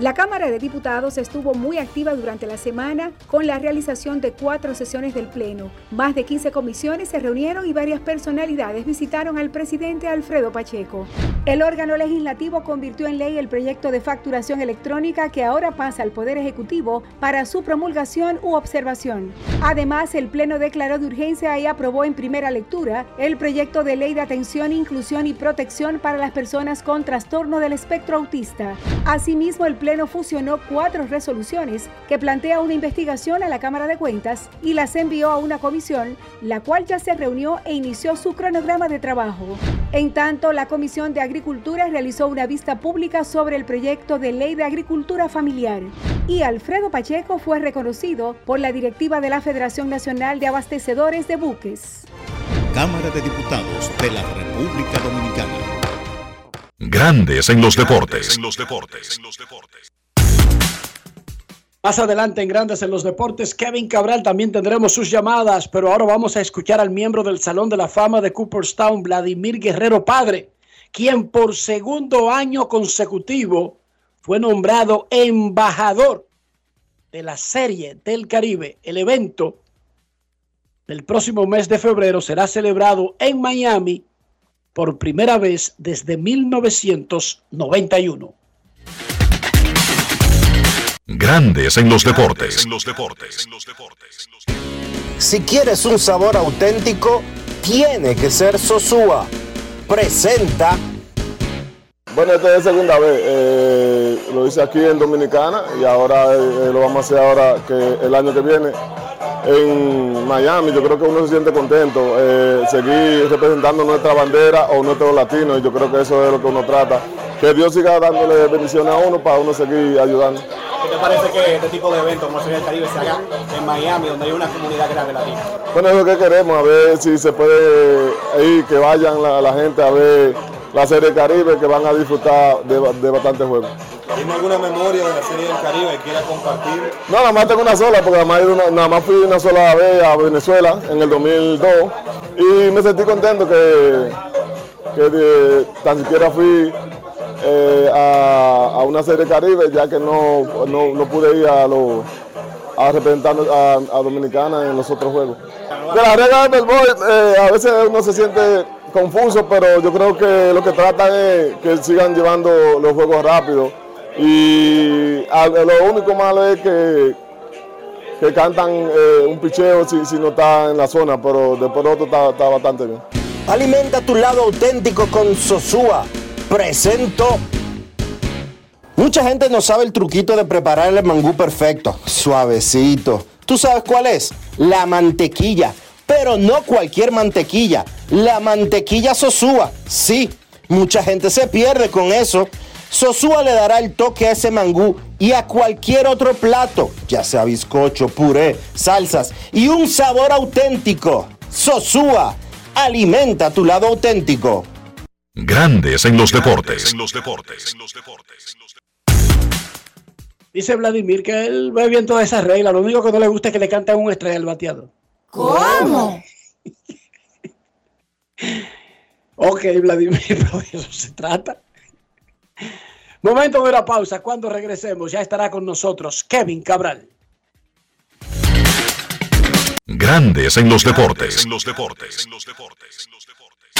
La Cámara de Diputados estuvo muy activa durante la semana con la realización de cuatro sesiones del Pleno. Más de 15 comisiones se reunieron y varias personalidades visitaron al presidente Alfredo Pacheco. El órgano legislativo convirtió en ley el proyecto de facturación electrónica que ahora pasa al Poder Ejecutivo para su promulgación u observación. Además, el Pleno declaró de urgencia y aprobó en primera lectura el proyecto de ley de atención, inclusión y protección para las personas con trastorno del espectro autista. Asimismo, el Pleno fusionó cuatro resoluciones que plantea una investigación a la Cámara de Cuentas y las envió a una comisión, la cual ya se reunió e inició su cronograma de trabajo. En tanto, la Comisión de Agricultura realizó una vista pública sobre el proyecto de ley de agricultura familiar. Y Alfredo Pacheco fue reconocido por la directiva de la Federación Nacional de Abastecedores de Buques. Cámara de Diputados de la República Dominicana. Grandes en los deportes. Más adelante en Grandes en los Deportes, Kevin Cabral también tendremos sus llamadas, pero ahora vamos a escuchar al miembro del Salón de la Fama de Cooperstown, Vladimir Guerrero Padre, quien por segundo año consecutivo fue nombrado embajador de la Serie del Caribe. El evento del próximo mes de febrero será celebrado en Miami por primera vez desde 1991. Grandes en los deportes. Si quieres un sabor auténtico, tiene que ser Sosúa. Presenta. Bueno, esta es segunda vez. eh, lo hice aquí en Dominicana y ahora eh, lo vamos a hacer ahora que el año que viene en Miami. Yo creo que uno se siente contento. eh, seguir representando nuestra bandera o nuestros latinos y yo creo que eso es lo que uno trata. Que Dios siga dándole bendiciones a uno para uno seguir ayudando. ¿Qué te parece que este tipo de eventos como el Caribe se haga en Miami, donde hay una comunidad grande latina? Bueno, es lo que queremos, a ver si se puede ir, que vayan la, la gente a ver la Serie Caribe, que van a disfrutar de, de bastantes juegos. ¿Tiene alguna memoria de la Serie del Caribe que quiera compartir? No, nada más tengo una sola, porque nada más, una- nada más fui una sola vez a Venezuela en el 2002 y me sentí contento que, que de- tan siquiera fui eh, a, a una serie Caribe, ya que no, no, no pude ir a, los a representar a, a Dominicana en los otros juegos. De las reglas del béisbol, eh, a veces uno se siente confuso, pero yo creo que lo que tratan es que sigan llevando los juegos rápidos. Y lo único malo es que, que cantan eh, un picheo si, si no está en la zona, pero después otro está, está bastante bien. Alimenta tu lado auténtico con Sosúa. Presento. Mucha gente no sabe el truquito de preparar el mangú perfecto, suavecito. ¿Tú sabes cuál es? La mantequilla. Pero no cualquier mantequilla. La mantequilla Sosúa. Sí, mucha gente se pierde con eso. Sosúa le dará el toque a ese mangú y a cualquier otro plato, ya sea bizcocho, puré, salsas y un sabor auténtico. Sosúa, alimenta tu lado auténtico. Grandes en los deportes. Dice Vladimir que él ve bien todas esas reglas. Lo único que no le gusta es que le canten un estrella al bateador. ¿Cómo? Ok, Vladimir, pero de eso se trata. Momento de la pausa. Cuando regresemos, ya estará con nosotros Kevin Cabral. Grandes en los deportes.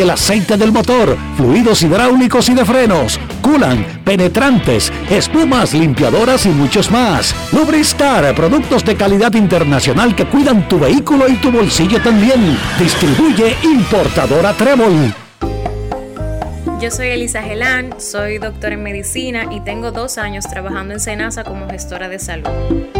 el aceite del motor, fluidos hidráulicos y de frenos, culan, penetrantes, espumas, limpiadoras y muchos más. Lubristar, productos de calidad internacional que cuidan tu vehículo y tu bolsillo también. Distribuye importadora Trébol. Yo soy Elisa Gelán, soy doctora en medicina y tengo dos años trabajando en Senasa como gestora de salud.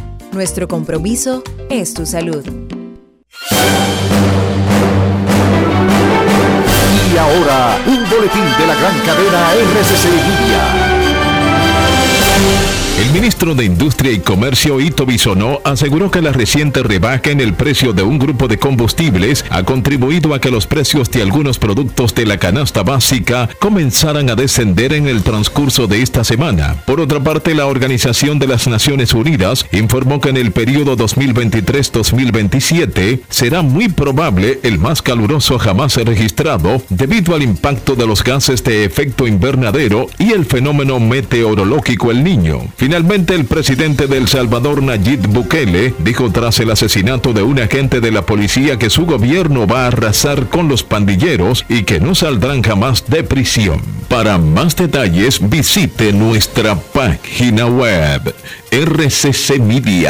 nuestro compromiso es tu salud. Y ahora, un boletín de la gran cadena RCC Media. El ministro de Industria y Comercio Ito Bisonó aseguró que la reciente rebaja en el precio de un grupo de combustibles ha contribuido a que los precios de algunos productos de la canasta básica comenzaran a descender en el transcurso de esta semana. Por otra parte, la Organización de las Naciones Unidas informó que en el periodo 2023-2027 será muy probable el más caluroso jamás registrado debido al impacto de los gases de efecto invernadero y el fenómeno meteorológico El Niño. Finalmente, el presidente de El Salvador, Nayib Bukele, dijo tras el asesinato de un agente de la policía que su gobierno va a arrasar con los pandilleros y que no saldrán jamás de prisión. Para más detalles, visite nuestra página web rccmedia.com.do.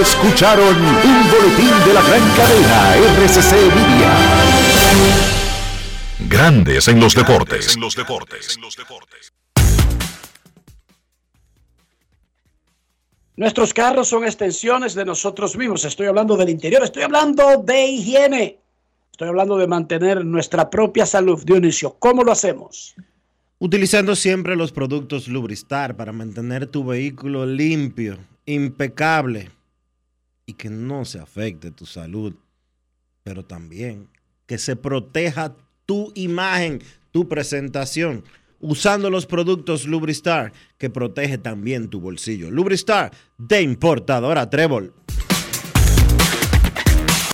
Escucharon un boletín de la gran cadena RCC Media. Grandes en los deportes. Nuestros carros son extensiones de nosotros mismos. Estoy hablando del interior, estoy hablando de higiene. Estoy hablando de mantener nuestra propia salud. Dionisio, ¿cómo lo hacemos? Utilizando siempre los productos Lubristar para mantener tu vehículo limpio, impecable y que no se afecte tu salud, pero también que se proteja tu imagen, tu presentación, usando los productos Lubristar que protege también tu bolsillo. Lubristar de importadora Trébol.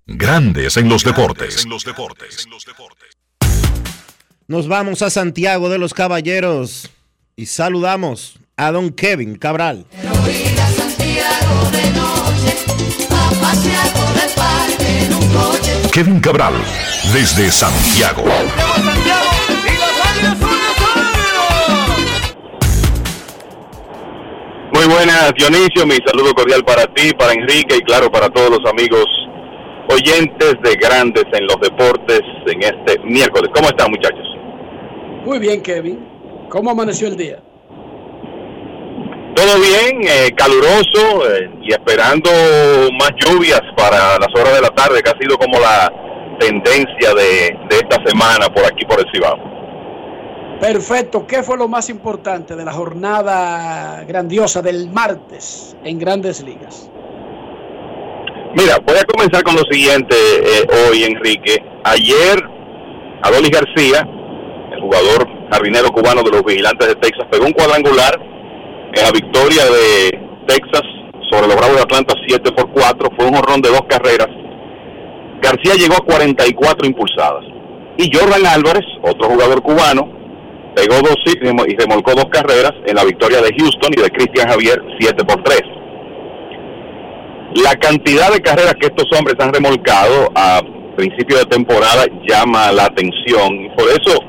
Grandes en los deportes. Nos vamos a Santiago de los Caballeros y saludamos a don Kevin Cabral. Kevin Cabral, desde Santiago. Muy buenas, Dionisio. Mi saludo cordial para ti, para Enrique y claro, para todos los amigos oyentes de Grandes en los Deportes en este miércoles. ¿Cómo están, muchachos? Muy bien, Kevin. ¿Cómo amaneció el día? Todo bien, eh, caluroso eh, y esperando más lluvias para las horas de la tarde, que ha sido como la tendencia de, de esta semana por aquí, por el Cibao. Perfecto. ¿Qué fue lo más importante de la jornada grandiosa del martes en Grandes Ligas? Mira, voy a comenzar con lo siguiente eh, hoy, Enrique. Ayer, Adolis García, jugador jardinero cubano de los Vigilantes de Texas, pegó un cuadrangular en la victoria de Texas sobre los Bravos de Atlanta 7 por 4. Fue un jorrón de dos carreras. García llegó a 44 impulsadas. Y Jordan Álvarez, otro jugador cubano, pegó dos y remolcó dos carreras en la victoria de Houston y de Cristian Javier 7 por 3. La cantidad de carreras que estos hombres han remolcado a principio de temporada llama la atención. Por eso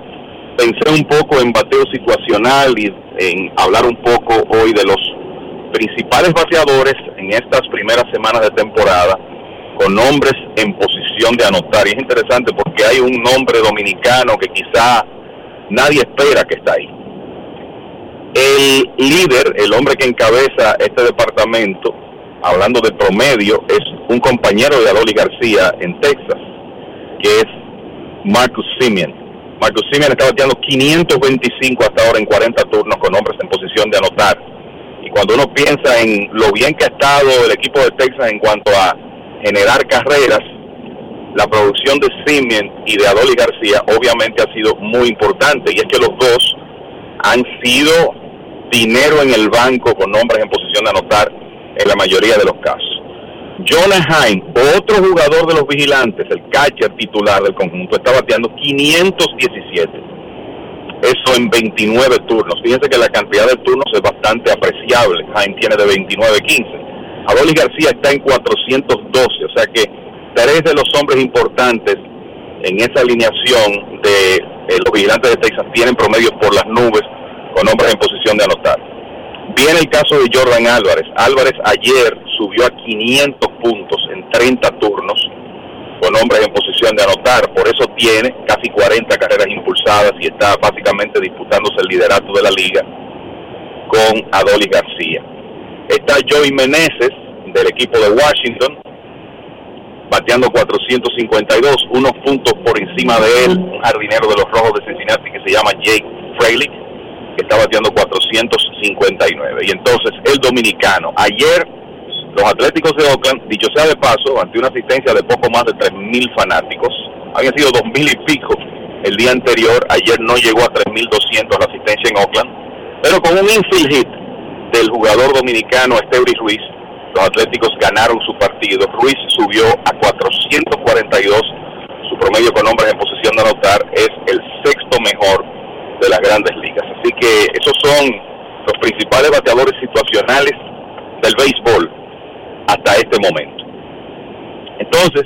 pensé un poco en bateo situacional y en hablar un poco hoy de los principales bateadores en estas primeras semanas de temporada con nombres en posición de anotar. Y es interesante porque hay un nombre dominicano que quizá nadie espera que está ahí. El líder, el hombre que encabeza este departamento, hablando de promedio, es un compañero de Adoli García en Texas, que es Marcus Simeon. Marcus Simeon está bateando 525 hasta ahora en 40 turnos con hombres en posición de anotar. Y cuando uno piensa en lo bien que ha estado el equipo de Texas en cuanto a generar carreras, la producción de Simeon y de Adoli García obviamente ha sido muy importante. Y es que los dos han sido dinero en el banco con hombres en posición de anotar en la mayoría de los casos. Jonah Heim, otro jugador de los vigilantes, el catcher titular del conjunto, está bateando 517. Eso en 29 turnos. Fíjense que la cantidad de turnos es bastante apreciable. Heim tiene de 29-15. Adolis García está en 412, o sea que tres de los hombres importantes en esa alineación de eh, los vigilantes de Texas tienen promedios por las nubes con hombres en posición de anotar. Viene el caso de Jordan Álvarez. Álvarez ayer subió a 500 puntos en 30 turnos con hombres en posición de anotar. Por eso tiene casi 40 carreras impulsadas y está básicamente disputándose el liderato de la liga con Adolis García. Está Joey Meneses del equipo de Washington bateando 452, unos puntos por encima de él, un jardinero de los Rojos de Cincinnati que se llama Jake Freilich, está bateando 459. Y entonces el dominicano, ayer los Atléticos de Oakland, dicho sea de paso, ante una asistencia de poco más de 3.000 fanáticos, habían sido 2.000 y pico el día anterior, ayer no llegó a 3.200 la asistencia en Oakland, pero con un infield hit del jugador dominicano Esteury Ruiz, los Atléticos ganaron su partido. Ruiz subió a 442. Su promedio con hombres en posición de anotar es el sexto mejor de las grandes ligas. Así que esos son los principales bateadores situacionales del béisbol hasta este momento. Entonces,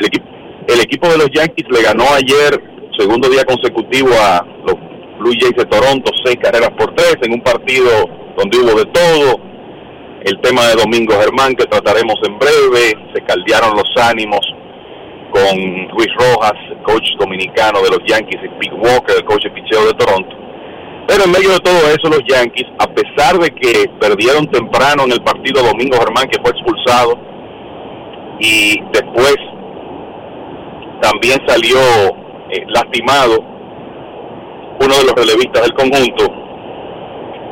el equipo, el equipo de los Yankees le ganó ayer, segundo día consecutivo, a los Blue Jays de Toronto, seis carreras por tres, en un partido donde hubo de todo el tema de Domingo Germán que trataremos en breve, se caldearon los ánimos con Luis Rojas, coach dominicano de los Yankees, y Pete Walker, el coach de picheo de Toronto. Pero en medio de todo eso, los Yankees, a pesar de que perdieron temprano en el partido Domingo Germán, que fue expulsado, y después también salió eh, lastimado uno de los relevistas del conjunto,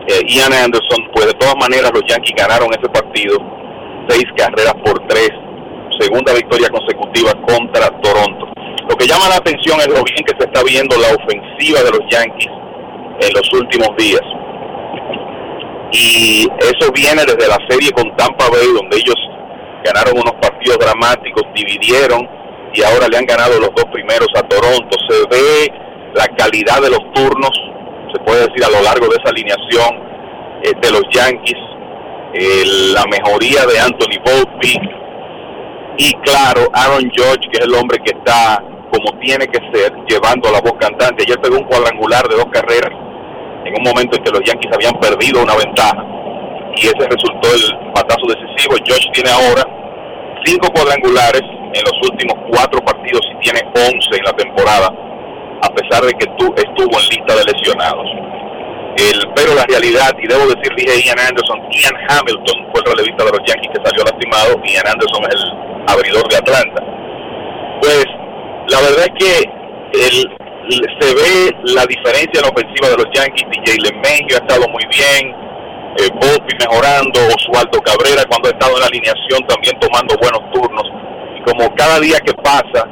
eh, Ian Anderson, pues de todas maneras los Yankees ganaron ese partido, seis carreras por tres, segunda victoria consecutiva contra Toronto. Lo que llama la atención es lo bien que se está viendo la ofensiva de los Yankees en los últimos días. Y eso viene desde la serie con Tampa Bay, donde ellos ganaron unos partidos dramáticos, dividieron y ahora le han ganado los dos primeros a Toronto. Se ve la calidad de los turnos, se puede decir a lo largo de esa alineación eh, de los Yankees, eh, la mejoría de Anthony Volpe y claro, Aaron George, que es el hombre que está como tiene que ser, llevando la voz cantante. Ayer pegó un cuadrangular de dos carreras en un momento en que los Yankees habían perdido una ventaja y ese resultó el batazo decisivo. George tiene ahora cinco cuadrangulares en los últimos cuatro partidos y tiene 11 en la temporada, a pesar de que estuvo en lista de lesionados. El, pero la realidad, y debo decir, dije Ian Anderson, Ian Hamilton fue el relevista de los Yankees que salió lastimado, Ian Anderson es el abridor de Atlanta. Pues la verdad es que el, se ve la diferencia en la ofensiva de los Yankees, DJ LeMahieu ha estado muy bien, eh, Volpi mejorando, Oswaldo Cabrera cuando ha estado en la alineación también tomando buenos turnos. Y como cada día que pasa,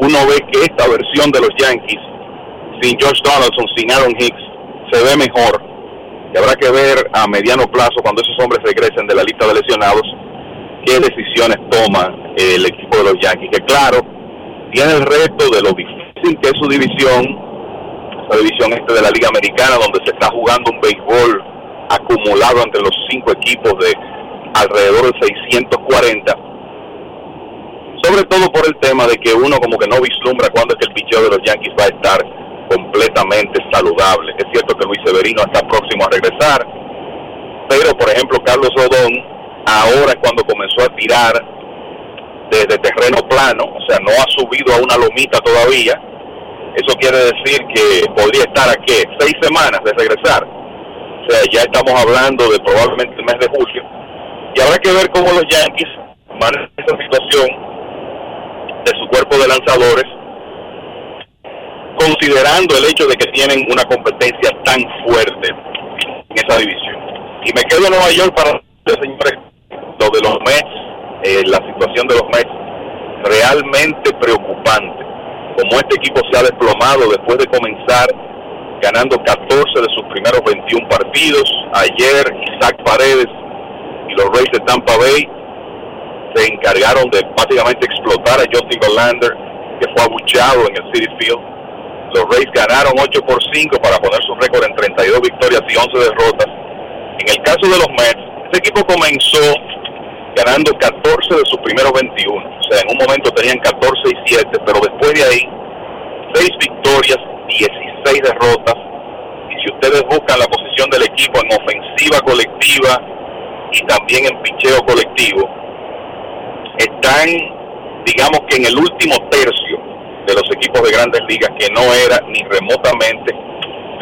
uno ve que esta versión de los Yankees sin George Donaldson, sin Aaron Hicks, se ve mejor. Y habrá que ver a mediano plazo, cuando esos hombres regresen de la lista de lesionados, qué decisiones toma el equipo de los Yankees. Que claro, tiene el reto de lo difícil que es su división, esa división este de la Liga Americana, donde se está jugando un béisbol acumulado entre los cinco equipos de alrededor de 640 sobre todo por el tema de que uno como que no vislumbra cuándo es que el picheo de los Yankees va a estar completamente saludable. Es cierto que Luis Severino está próximo a regresar, pero por ejemplo Carlos Rodón ahora es cuando comenzó a tirar desde terreno plano, o sea, no ha subido a una lomita todavía. Eso quiere decir que podría estar a qué, seis semanas de regresar. O sea, ya estamos hablando de probablemente el mes de julio. Y habrá que ver cómo los Yankees manejan esa situación de su cuerpo de lanzadores, considerando el hecho de que tienen una competencia tan fuerte en esa división. Y me quedo en Nueva York para señores, lo de los Mets, eh, la situación de los Mets, realmente preocupante. Como este equipo se ha desplomado después de comenzar ganando 14 de sus primeros 21 partidos, ayer Isaac Paredes y los Rays de Tampa Bay se encargaron de prácticamente explotar a Justin Verlander, que fue abucheado en el City Field. Los Rays ganaron 8 por 5 para poner su récord en 32 victorias y 11 derrotas. En el caso de los Mets, este equipo comenzó ganando 14 de sus primeros 21. O sea, en un momento tenían 14 y 7, pero después de ahí, 6 victorias, 16 derrotas. Y si ustedes buscan la posición del equipo en ofensiva colectiva y también en picheo colectivo, están, digamos que en el último tercio de los equipos de grandes ligas, que no era ni remotamente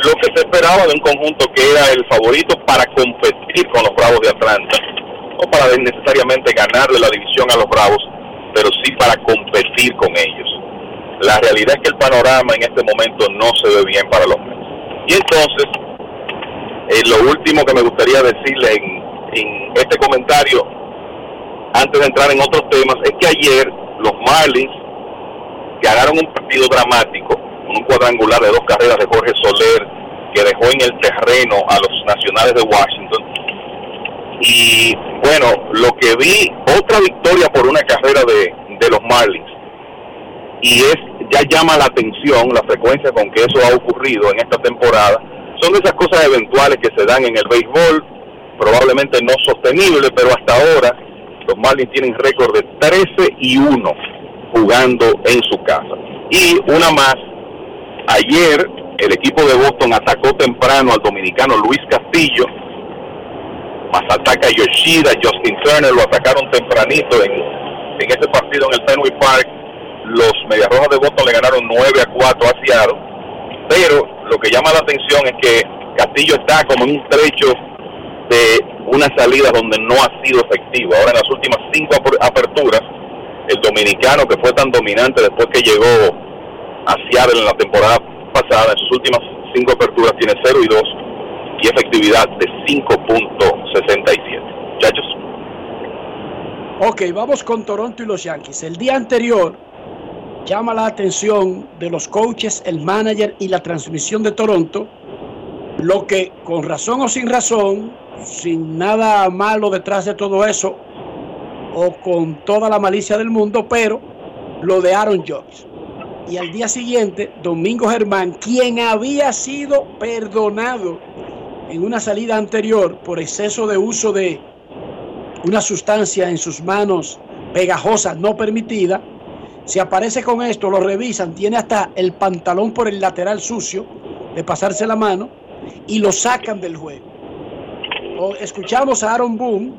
lo que se esperaba de un conjunto que era el favorito para competir con los Bravos de Atlanta. No para necesariamente ganarle la división a los Bravos, pero sí para competir con ellos. La realidad es que el panorama en este momento no se ve bien para los Mets. Y entonces, eh, lo último que me gustaría decirle en, en este comentario antes de entrar en otros temas, es que ayer los Marlins ganaron un partido dramático, un cuadrangular de dos carreras de Jorge Soler, que dejó en el terreno a los nacionales de Washington. Y bueno, lo que vi, otra victoria por una carrera de, de los Marlins. Y es, ya llama la atención la frecuencia con que eso ha ocurrido en esta temporada. Son esas cosas eventuales que se dan en el béisbol, probablemente no sostenible, pero hasta ahora los Marlins tienen récord de 13 y 1 jugando en su casa. Y una más, ayer el equipo de Boston atacó temprano al dominicano Luis Castillo, Masataka Yoshida, Justin Turner lo atacaron tempranito en, en ese partido en el Fenway Park. Los Medias Rojas de Boston le ganaron 9 a 4 a Seattle. Pero lo que llama la atención es que Castillo está como en un trecho de una salida donde no ha sido efectivo. Ahora en las últimas cinco aper- aperturas, el dominicano que fue tan dominante después que llegó a Seattle en la temporada pasada, en sus últimas cinco aperturas tiene 0 y 2 y efectividad de 5.67. Muchachos. Ok, vamos con Toronto y los Yankees. El día anterior llama la atención de los coaches, el manager y la transmisión de Toronto, lo que con razón o sin razón, sin nada malo detrás de todo eso, o con toda la malicia del mundo, pero lo de Aaron Judge. Y al día siguiente, Domingo Germán, quien había sido perdonado en una salida anterior por exceso de uso de una sustancia en sus manos pegajosa no permitida, si aparece con esto, lo revisan, tiene hasta el pantalón por el lateral sucio de pasarse la mano y lo sacan del juego. O escuchamos a Aaron Boone,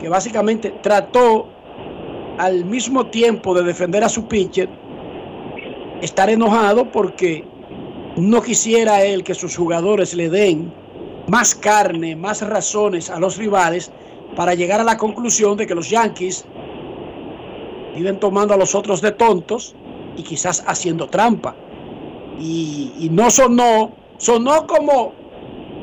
que básicamente trató al mismo tiempo de defender a su pitcher, estar enojado porque no quisiera él que sus jugadores le den más carne, más razones a los rivales para llegar a la conclusión de que los Yankees viven tomando a los otros de tontos y quizás haciendo trampa. Y, y no sonó, sonó como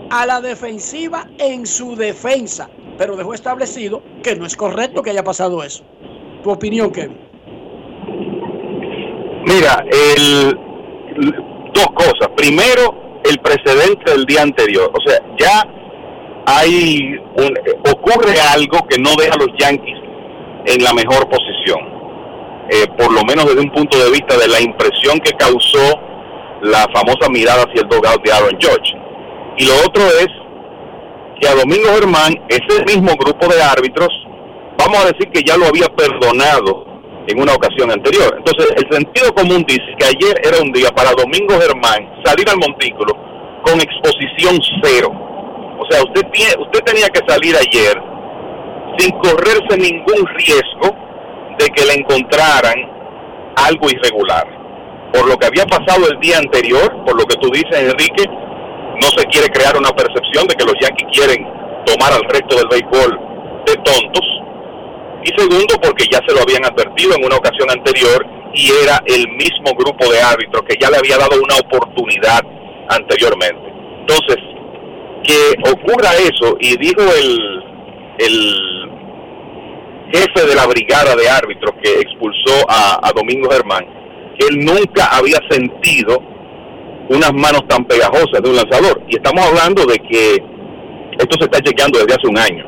a la defensiva en su defensa, pero dejó establecido que no es correcto que haya pasado eso. ¿Tu opinión, Kevin? Mira, el, dos cosas. Primero, el precedente del día anterior. O sea, ya hay un, ocurre algo que no deja a los Yankees en la mejor posición. Eh, por lo menos desde un punto de vista de la impresión que causó la famosa mirada hacia el dogout de Aaron George. Y lo otro es que a Domingo Germán, ese mismo grupo de árbitros, vamos a decir que ya lo había perdonado en una ocasión anterior. Entonces, el sentido común dice que ayer era un día para Domingo Germán salir al montículo con exposición cero. O sea, usted, tiene, usted tenía que salir ayer sin correrse ningún riesgo de que le encontraran algo irregular. Por lo que había pasado el día anterior, por lo que tú dices, Enrique, no se quiere crear una percepción de que los Yankees quieren tomar al resto del béisbol de tontos. Y segundo, porque ya se lo habían advertido en una ocasión anterior y era el mismo grupo de árbitros que ya le había dado una oportunidad anteriormente. Entonces, que ocurra eso, y dijo el, el jefe de la brigada de árbitros que expulsó a, a Domingo Germán, que él nunca había sentido unas manos tan pegajosas de un lanzador. Y estamos hablando de que esto se está chequeando desde hace un año.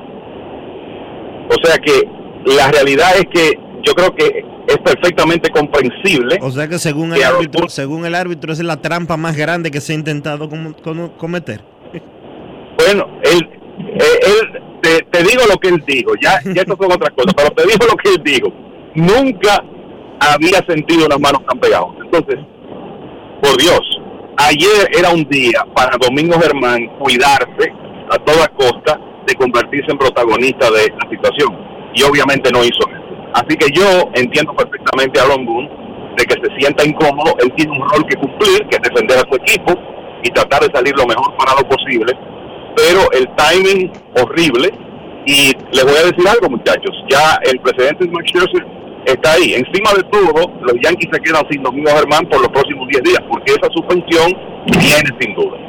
O sea que la realidad es que yo creo que es perfectamente comprensible. O sea que según el árbitro, según el árbitro, esa es la trampa más grande que se ha intentado com- com- cometer. Bueno, él, eh, él te, te digo lo que él dijo, ya, ya esto son otras cosas, pero te digo lo que él dijo. Nunca había sentido unas manos tan pegajosas. Entonces, por Dios, ayer era un día para Domingo Germán cuidarse a toda costa de convertirse en protagonista de la situación. Y obviamente no hizo eso. Así que yo entiendo perfectamente a Boone de que se sienta incómodo. Él tiene un rol que cumplir, que es defender a su equipo y tratar de salir lo mejor parado posible. Pero el timing horrible. Y les voy a decir algo, muchachos. Ya el presidente Max Scherzer está ahí. Encima de todo, los Yankees se quedan sin Domingo Germán por los próximos 10 días, porque esa suspensión viene sin duda.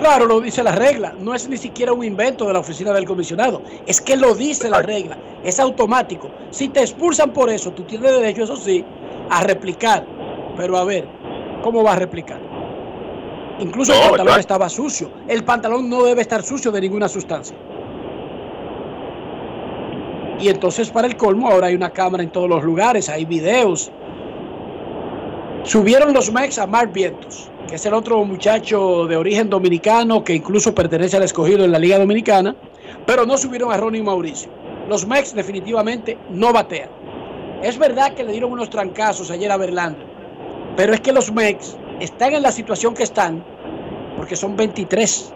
Claro, lo dice la regla. No es ni siquiera un invento de la oficina del comisionado. Es que lo dice la regla. Es automático. Si te expulsan por eso, tú tienes derecho, eso sí, a replicar. Pero a ver, ¿cómo va a replicar? Incluso el pantalón exacto. estaba sucio. El pantalón no debe estar sucio de ninguna sustancia. Y entonces para el colmo ahora hay una cámara en todos los lugares, hay videos. Subieron los Mex a Mark Vientos, que es el otro muchacho de origen dominicano que incluso pertenece al escogido en la Liga Dominicana, pero no subieron a Ronnie Mauricio. Los Mex definitivamente no batean. Es verdad que le dieron unos trancazos ayer a Verlander, pero es que los Mex están en la situación que están porque son 23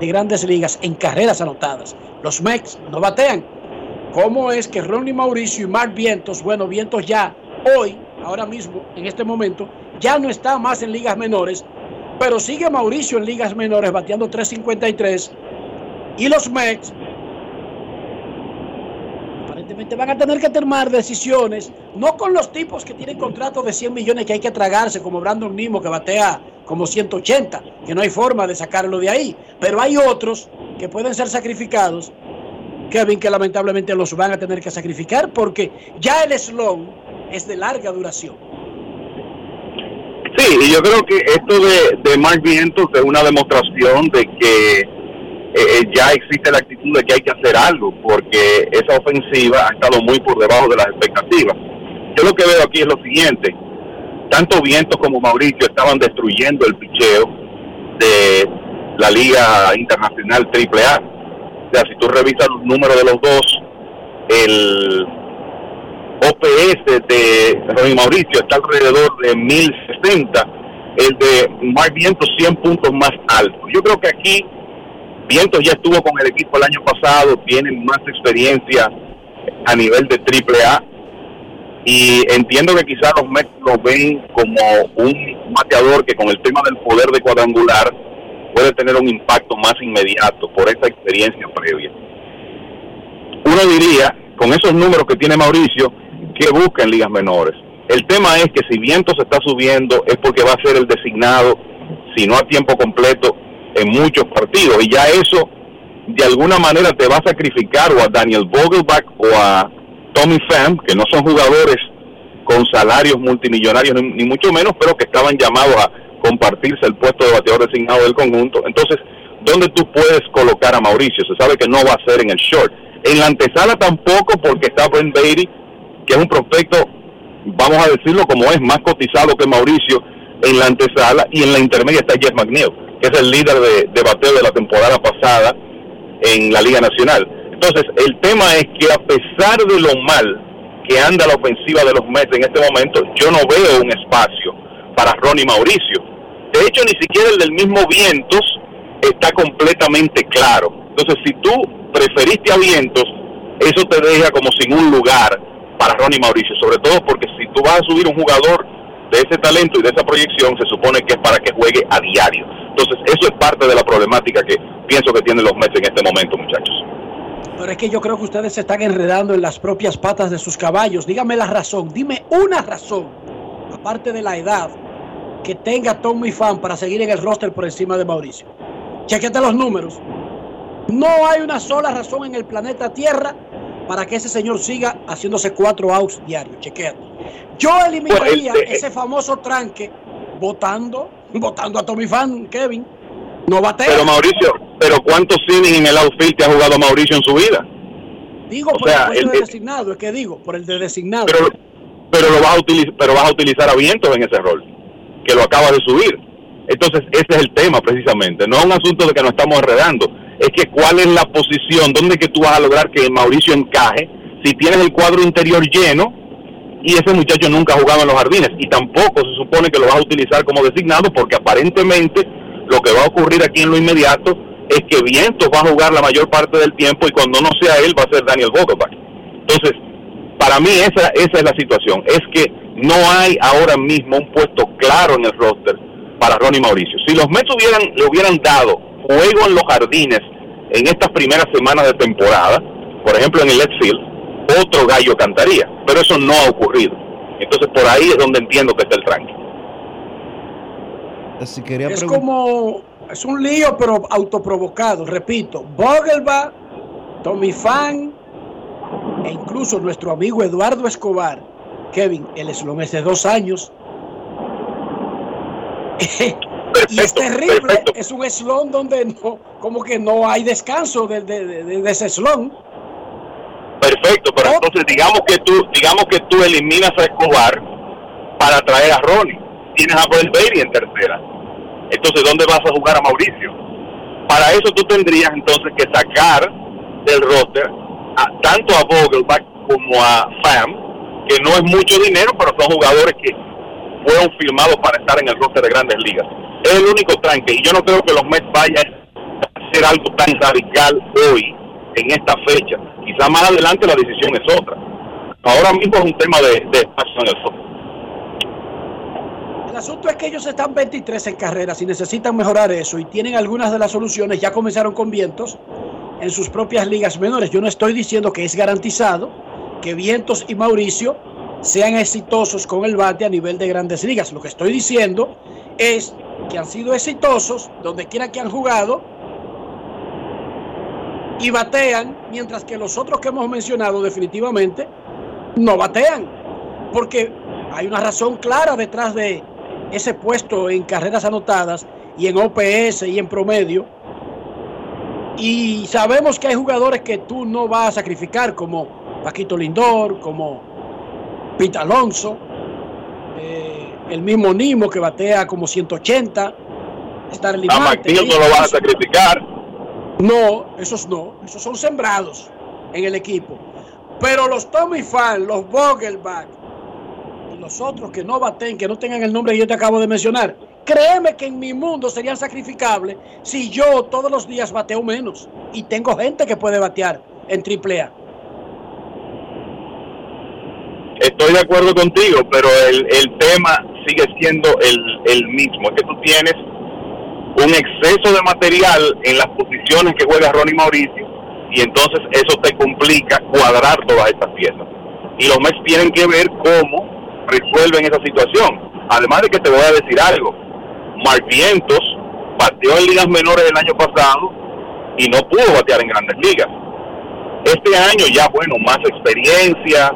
de grandes ligas en carreras anotadas. Los Mex no batean. ¿Cómo es que Ronnie Mauricio y Mark Vientos, bueno, Vientos ya hoy, ahora mismo, en este momento, ya no está más en ligas menores, pero sigue Mauricio en ligas menores bateando 353 y los Mex aparentemente van a tener que tomar decisiones, no con los tipos que tienen contratos de 100 millones que hay que tragarse, como Brandon Nimo que batea como 180, que no hay forma de sacarlo de ahí, pero hay otros que pueden ser sacrificados Kevin, que lamentablemente los van a tener que sacrificar porque ya el slow es de larga duración. Sí, y yo creo que esto de, de Mark Vientos es una demostración de que eh, ya existe la actitud de que hay que hacer algo, porque esa ofensiva ha estado muy por debajo de las expectativas. Yo lo que veo aquí es lo siguiente, tanto Vientos como Mauricio estaban destruyendo el picheo de la Liga Internacional AAA. O sea, si tú revisas los números de los dos, el OPS de Ronnie Mauricio está alrededor de 1060, el de Mark Vientos 100 puntos más alto. Yo creo que aquí Vientos ya estuvo con el equipo el año pasado, tiene más experiencia a nivel de AAA y entiendo que quizás los Mets lo ven como un bateador que con el tema del poder de cuadrangular puede tener un impacto más inmediato por esa experiencia previa. Uno diría, con esos números que tiene Mauricio, que busca en ligas menores. El tema es que si Vientos está subiendo es porque va a ser el designado, si no a tiempo completo, en muchos partidos. Y ya eso, de alguna manera, te va a sacrificar o a Daniel Vogelbach o a Tommy Pham, que no son jugadores con salarios multimillonarios, ni, mucho menos, pero que estaban llamados a compartirse el puesto de bateador designado del conjunto. Entonces, ¿dónde tú puedes colocar a Mauricio? Se sabe que no va a ser en el short. En la antesala tampoco porque está Brent Beatty, que es un prospecto, vamos a decirlo como es, más cotizado que Mauricio en la antesala y en la intermedia está Jeff McNeil, que es el líder de, de bateo de la temporada pasada en la Liga Nacional. Entonces, el tema es que a pesar de lo mal que anda la ofensiva de los Mets en este momento, yo no veo un espacio para Ronnie Mauricio. De hecho, ni siquiera el del mismo Vientos está completamente claro. Entonces, si tú preferiste a Vientos, eso te deja como sin un lugar para Ronnie Mauricio, sobre todo porque si tú vas a subir un jugador de ese talento y de esa proyección, se supone que es para que juegue a diario. Entonces, eso es parte de la problemática que pienso que tienen los Mets en este momento, muchachos. Pero es que yo creo que ustedes se están enredando en las propias patas de sus caballos. Dígame la razón, dime una razón, aparte de la edad, que tenga Tommy Fan para seguir en el roster por encima de Mauricio. Chequete los números. No hay una sola razón en el planeta Tierra para que ese señor siga haciéndose cuatro outs diarios. Chequete. Yo eliminaría Pues, este, ese famoso tranque votando, votando a Tommy Fan, Kevin. No batea. Pero Mauricio, pero ¿cuántos innings en el outfield te ha jugado Mauricio en su vida? Digo o por sea, el el- de designado, es que digo, por el de designado. Pero, pero lo vas a utilizar, pero vas a utilizar a Vientos en ese rol, que lo acabas de subir. Entonces, ese es el tema precisamente. No es un asunto de que nos estamos enredando. Es que cuál es la posición, dónde que tú vas a lograr que Mauricio encaje si tienes el cuadro interior lleno y ese muchacho nunca ha jugado en los jardines y tampoco se supone que lo vas a utilizar como designado porque aparentemente lo que va a ocurrir aquí en lo inmediato es que Vientos va a jugar la mayor parte del tiempo y cuando no sea él va a ser Daniel Vogelbach. Entonces, para mí esa, esa es la situación, es que no hay ahora mismo un puesto claro en el roster para Ronnie Mauricio. Si los Mets hubieran, le hubieran dado juego en los jardines en estas primeras semanas de temporada, por ejemplo en el left field, otro gallo cantaría, pero eso no ha ocurrido. Entonces por ahí es donde entiendo que está el tranque. Si quería Es como, es un lío, pero autoprovocado. Repito, Vogelbach, Tommy Fan e incluso nuestro amigo Eduardo Escobar. Kevin, el eslón es de dos años. y es terrible, es un eslón donde no, como que no hay descanso de, de- de- de ese eslón. Perfecto, pero entonces digamos que tú, digamos que tú eliminas a Escobar para traer a Ronnie. Tienes a Brent Beatty en tercera. Entonces, ¿dónde vas a jugar a Mauricio? Para eso tú tendrías entonces que sacar del roster a- tanto a Vogelbach como a Pham, que no es mucho dinero, pero son jugadores que fueron firmados para estar en el roster de grandes ligas. Es el único tranque y yo no creo que los Mets vayan a hacer algo tan radical hoy, en esta fecha. Quizá más adelante la decisión es otra. Ahora mismo es un tema de, espacio en el roster. El asunto es que ellos están 23 en carreras y necesitan mejorar eso y tienen algunas de las soluciones. Ya comenzaron con Vientos en sus propias ligas menores. Yo no estoy diciendo que es garantizado que Vientos y Mauricio sean exitosos con el bate a nivel de grandes ligas. Lo que estoy diciendo es que han sido exitosos donde quiera que han jugado y batean, mientras que los otros que hemos mencionado definitivamente no batean. Porque hay una razón clara detrás de ese puesto en carreras anotadas y en OPS y en promedio. Y sabemos que hay jugadores que tú no vas a sacrificar, como Paquito Lindor, como Pete Alonso, eh, el mismo Nimo que batea como 180, Starling A Marte, no lo vas a sacrificar. no, esos no, esos son sembrados en el equipo. Pero los Tommy Fan, los Vogelbach los otros que no baten, que no tengan el nombre que yo te acabo de mencionar, créeme que en mi mundo serían sacrificables si yo todos los días bateo menos y tengo gente que puede batear en AAA. Estoy de acuerdo contigo, pero el, el tema sigue siendo el, el mismo. Es que tú tienes un exceso de material en las posiciones que juega Ronnie Mauricio y entonces eso te complica cuadrar todas estas piezas. Y los Mets tienen que ver cómo resuelven esa situación. Además de que te voy a decir algo, Mark Vientos bateó en ligas menores el año pasado y no pudo batear en grandes ligas. Este año ya, bueno, más experiencia,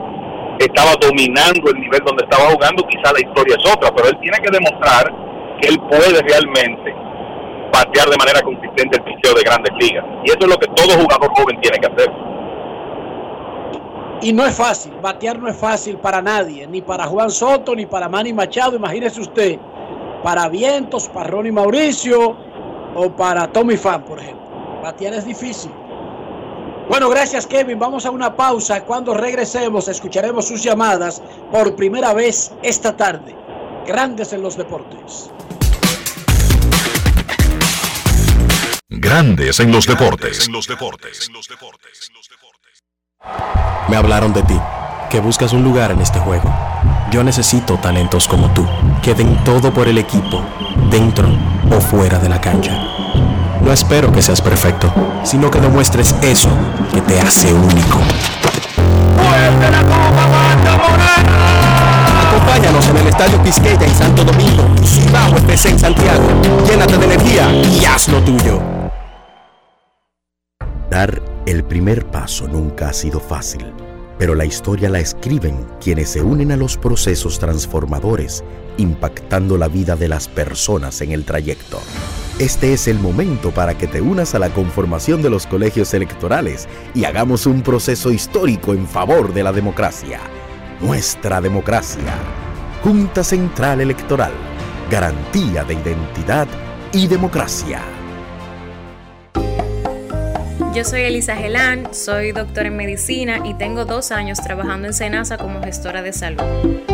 estaba dominando el nivel donde estaba jugando, quizá la historia es otra, pero él tiene que demostrar que él puede realmente patear de manera consistente el picheo de grandes ligas. Y eso es lo que todo jugador joven tiene que hacer. Y no es fácil, batear no es fácil para nadie, ni para Juan Soto, ni para Manny Machado, imagínese usted, para Vientos, para Ronnie Mauricio o para Tommy Fan, por ejemplo. Batear es difícil. Bueno, gracias Kevin, vamos a una pausa. Cuando regresemos escucharemos sus llamadas por primera vez esta tarde. Grandes en los deportes. Grandes en los deportes. Me hablaron de ti, que buscas un lugar en este juego. Yo necesito talentos como tú, que den todo por el equipo, dentro o fuera de la cancha. No espero que seas perfecto, sino que demuestres eso que te hace único. Acompáñanos en el Estadio Quisqueya en Santo Domingo Cibao FC en Santiago. Llénate de energía y haz lo tuyo. Dar el primer paso nunca ha sido fácil, pero la historia la escriben quienes se unen a los procesos transformadores, impactando la vida de las personas en el trayecto. Este es el momento para que te unas a la conformación de los colegios electorales y hagamos un proceso histórico en favor de la democracia. Nuestra democracia. Junta Central Electoral. Garantía de identidad y democracia. Yo soy Elisa Gelán, soy doctora en medicina y tengo dos años trabajando en Senasa como gestora de salud.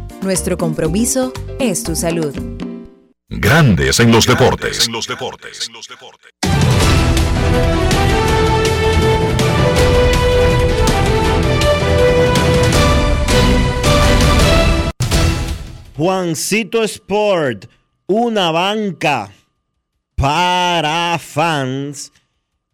nuestro compromiso es tu salud. Grandes en los deportes. Juancito Sport, una banca para fans,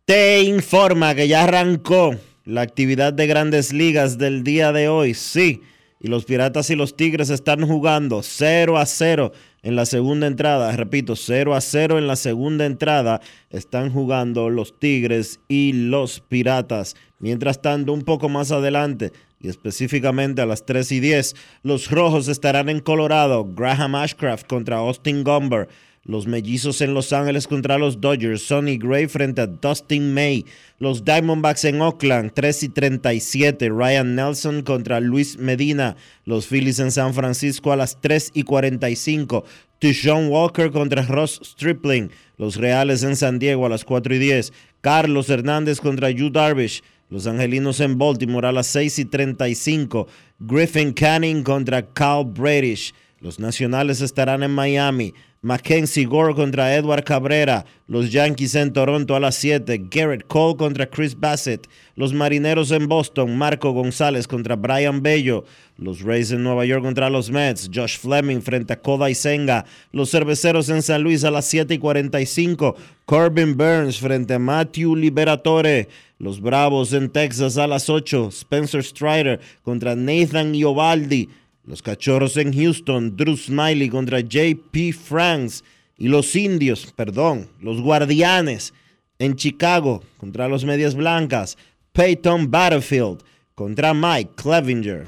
te informa que ya arrancó la actividad de grandes ligas del día de hoy. Sí, y los Piratas y los Tigres están jugando 0 a 0 en la segunda entrada. Repito, 0 a 0 en la segunda entrada están jugando los Tigres y los Piratas. Mientras tanto, un poco más adelante, y específicamente a las 3 y 10, los Rojos estarán en Colorado. Graham Ashcraft contra Austin Gomber. Los mellizos en Los Ángeles contra los Dodgers. Sonny Gray frente a Dustin May. Los Diamondbacks en Oakland, 3 y 37. Ryan Nelson contra Luis Medina. Los Phillies en San Francisco a las 3 y 45. Tushon Walker contra Ross Stripling. Los Reales en San Diego a las 4 y 10. Carlos Hernández contra Yu Darvish. Los Angelinos en Baltimore a las 6 y 35. Griffin Canning contra Cal Bradish. Los Nacionales estarán en Miami. Mackenzie Gore contra Edward Cabrera. Los Yankees en Toronto a las 7. Garrett Cole contra Chris Bassett. Los Marineros en Boston. Marco González contra Brian Bello. Los Rays en Nueva York contra los Mets. Josh Fleming frente a Kodai Senga. Los Cerveceros en San Luis a las 7 y 45. Corbin Burns frente a Matthew Liberatore. Los Bravos en Texas a las 8. Spencer Strider contra Nathan Iovaldi. Los Cachorros en Houston, Drew Smiley contra JP Franks. Y los Indios, perdón, los Guardianes en Chicago contra los Medias Blancas. Peyton Battlefield contra Mike Clevinger.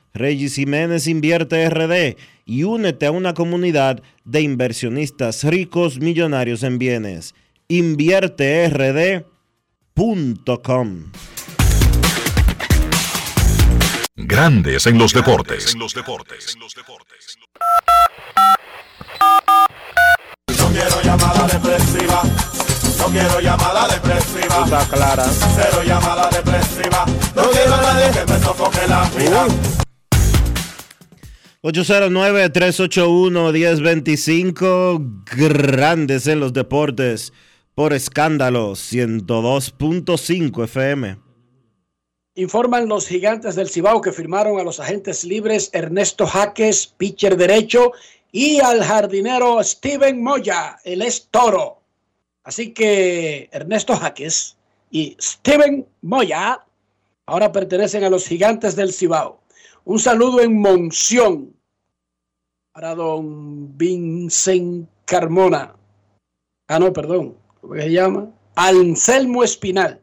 Regis Jiménez Invierte RD y únete a una comunidad de inversionistas ricos millonarios en bienes. InvierteRD.com Grandes en los deportes. No quiero llamada depresiva. No quiero llamada depresiva. Está clara. Cero llamada depresiva. No quiero a nadie que me sofoque la vida. 809-381-1025, grandes en los deportes, por escándalo 102.5 FM. Informan los gigantes del Cibao que firmaron a los agentes libres Ernesto Jaques, pitcher derecho, y al jardinero Steven Moya, el es toro. Así que Ernesto Jaques y Steven Moya ahora pertenecen a los gigantes del Cibao. Un saludo en Monción para don Vincent Carmona. Ah, no, perdón. ¿Cómo se llama? Anselmo Espinal.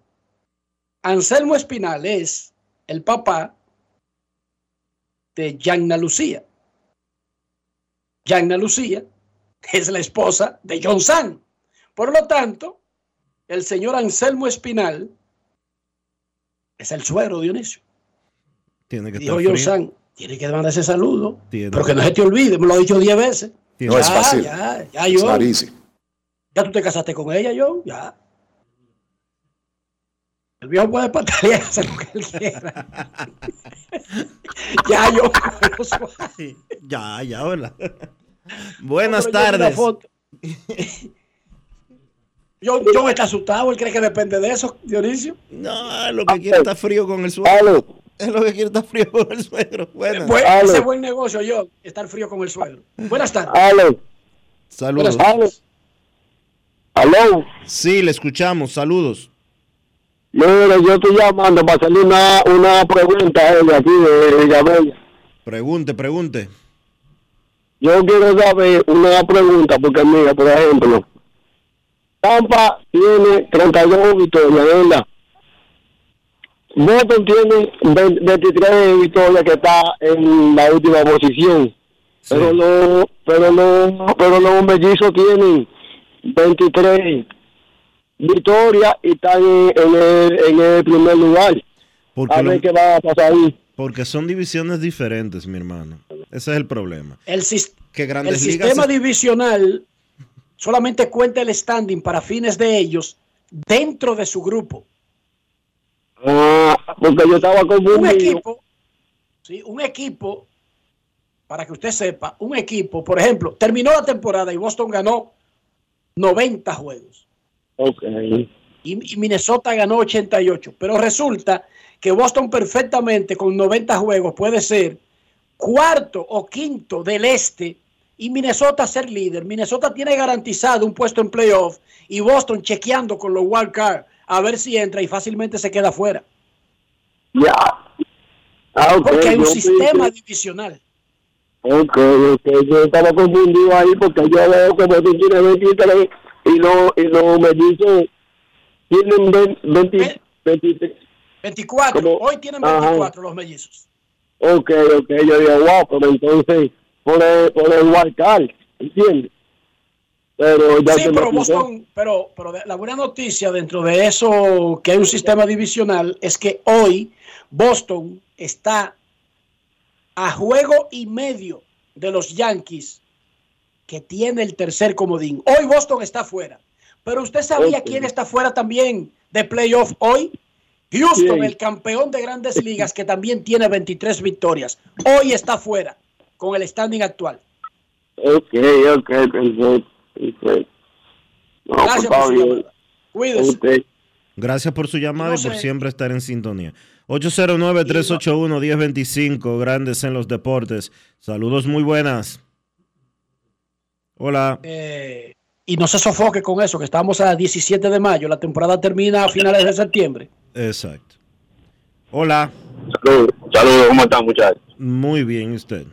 Anselmo Espinal es el papá de Yanna Lucía. Yanna Lucía es la esposa de John San. Por lo tanto, el señor Anselmo Espinal es el suegro de Dionisio. Tiene que Dijo estar John frío. San, tiene que mandar ese saludo. Tiene- Pero que no se te olvide, me lo ha dicho 10 veces. Tiene- ya, No es fácil. Ya, ya, rarísimo. Ya tú te casaste con ella, John. Ya. El viejo puede patalear, hacer lo que él quiera. ya, yo. Ya, ya, hola. Buenas yo tardes. John, John está asustado, él cree que depende de eso, Dionisio. No, lo que quiere está frío con el suegro. Es lo que quiere está frío con el suegro. Buenas. Buen- ese es buen negocio, yo, estar frío con el suegro. Buenas tardes. Aló. Saludos. Buenas ¿Aló? Sí, le escuchamos. Saludos. Mira, yo estoy llamando para hacerle una, una pregunta a él de aquí de Villamella. Pregunte, pregunte. Yo quiero saber una pregunta, porque mira, por ejemplo, Tampa tiene 32 victorias, ¿verdad? Boston tiene 20 23 victorias que está en la última posición. Pero los pero los pero los mellizos tienen 23 victorias y están en, en el, en el primer lugar. Porque a lo- ver qué va a pasar ahí. Porque son divisiones diferentes, mi hermano. Ese es el problema. El, Que sistema divisional solamente cuenta el standing para fines de ellos dentro de su grupo. Ah, porque yo estaba Un equipo, ¿sí? un equipo, para que usted sepa, un equipo, por ejemplo, terminó la temporada y Boston ganó 90 juegos. Ok. y, y Minnesota ganó 88. Pero resulta que Boston perfectamente con 90 juegos puede ser cuarto o quinto del este y Minnesota ser líder. Minnesota tiene garantizado un puesto en playoff y Boston chequeando con los wild card a ver si entra y fácilmente se queda fuera. Ya. Ah, ok, Porque hay un sistema pensé- divisional. Ok, ok, yo estaba confundido ahí porque yo veo que Boston tiene 23 y los y los mellizos tienen 20, 20 23. 24. Como- Hoy tienen Ajá. 24 los mellizos. Ok, ok, yo digo, wow, pero entonces por el, por el wild card, ¿entiendes? Pero ya Sí, pero. Boston, pero, pero la buena noticia dentro de eso que hay un sistema divisional es que hoy Boston está a juego y medio de los Yankees que tiene el tercer comodín. Hoy Boston está fuera. Pero usted sabía quién está fuera también de playoff hoy? Houston, el campeón de grandes ligas que también tiene 23 victorias. Hoy está fuera con el standing actual. Ok, ok, perfecto. No, pues Gracias por su. Cuídese. Ok. Gracias por su llamada No y por siempre estar en sintonía. 809-381-1025, grandes en los deportes. Saludos muy buenas. Hola. y no se sofoque con eso, que estamos a 17 de mayo, la temporada termina a finales de septiembre. Exacto. Hola. Saludos, saludos, ¿cómo están muchachos? Muy bien, ¿y usted?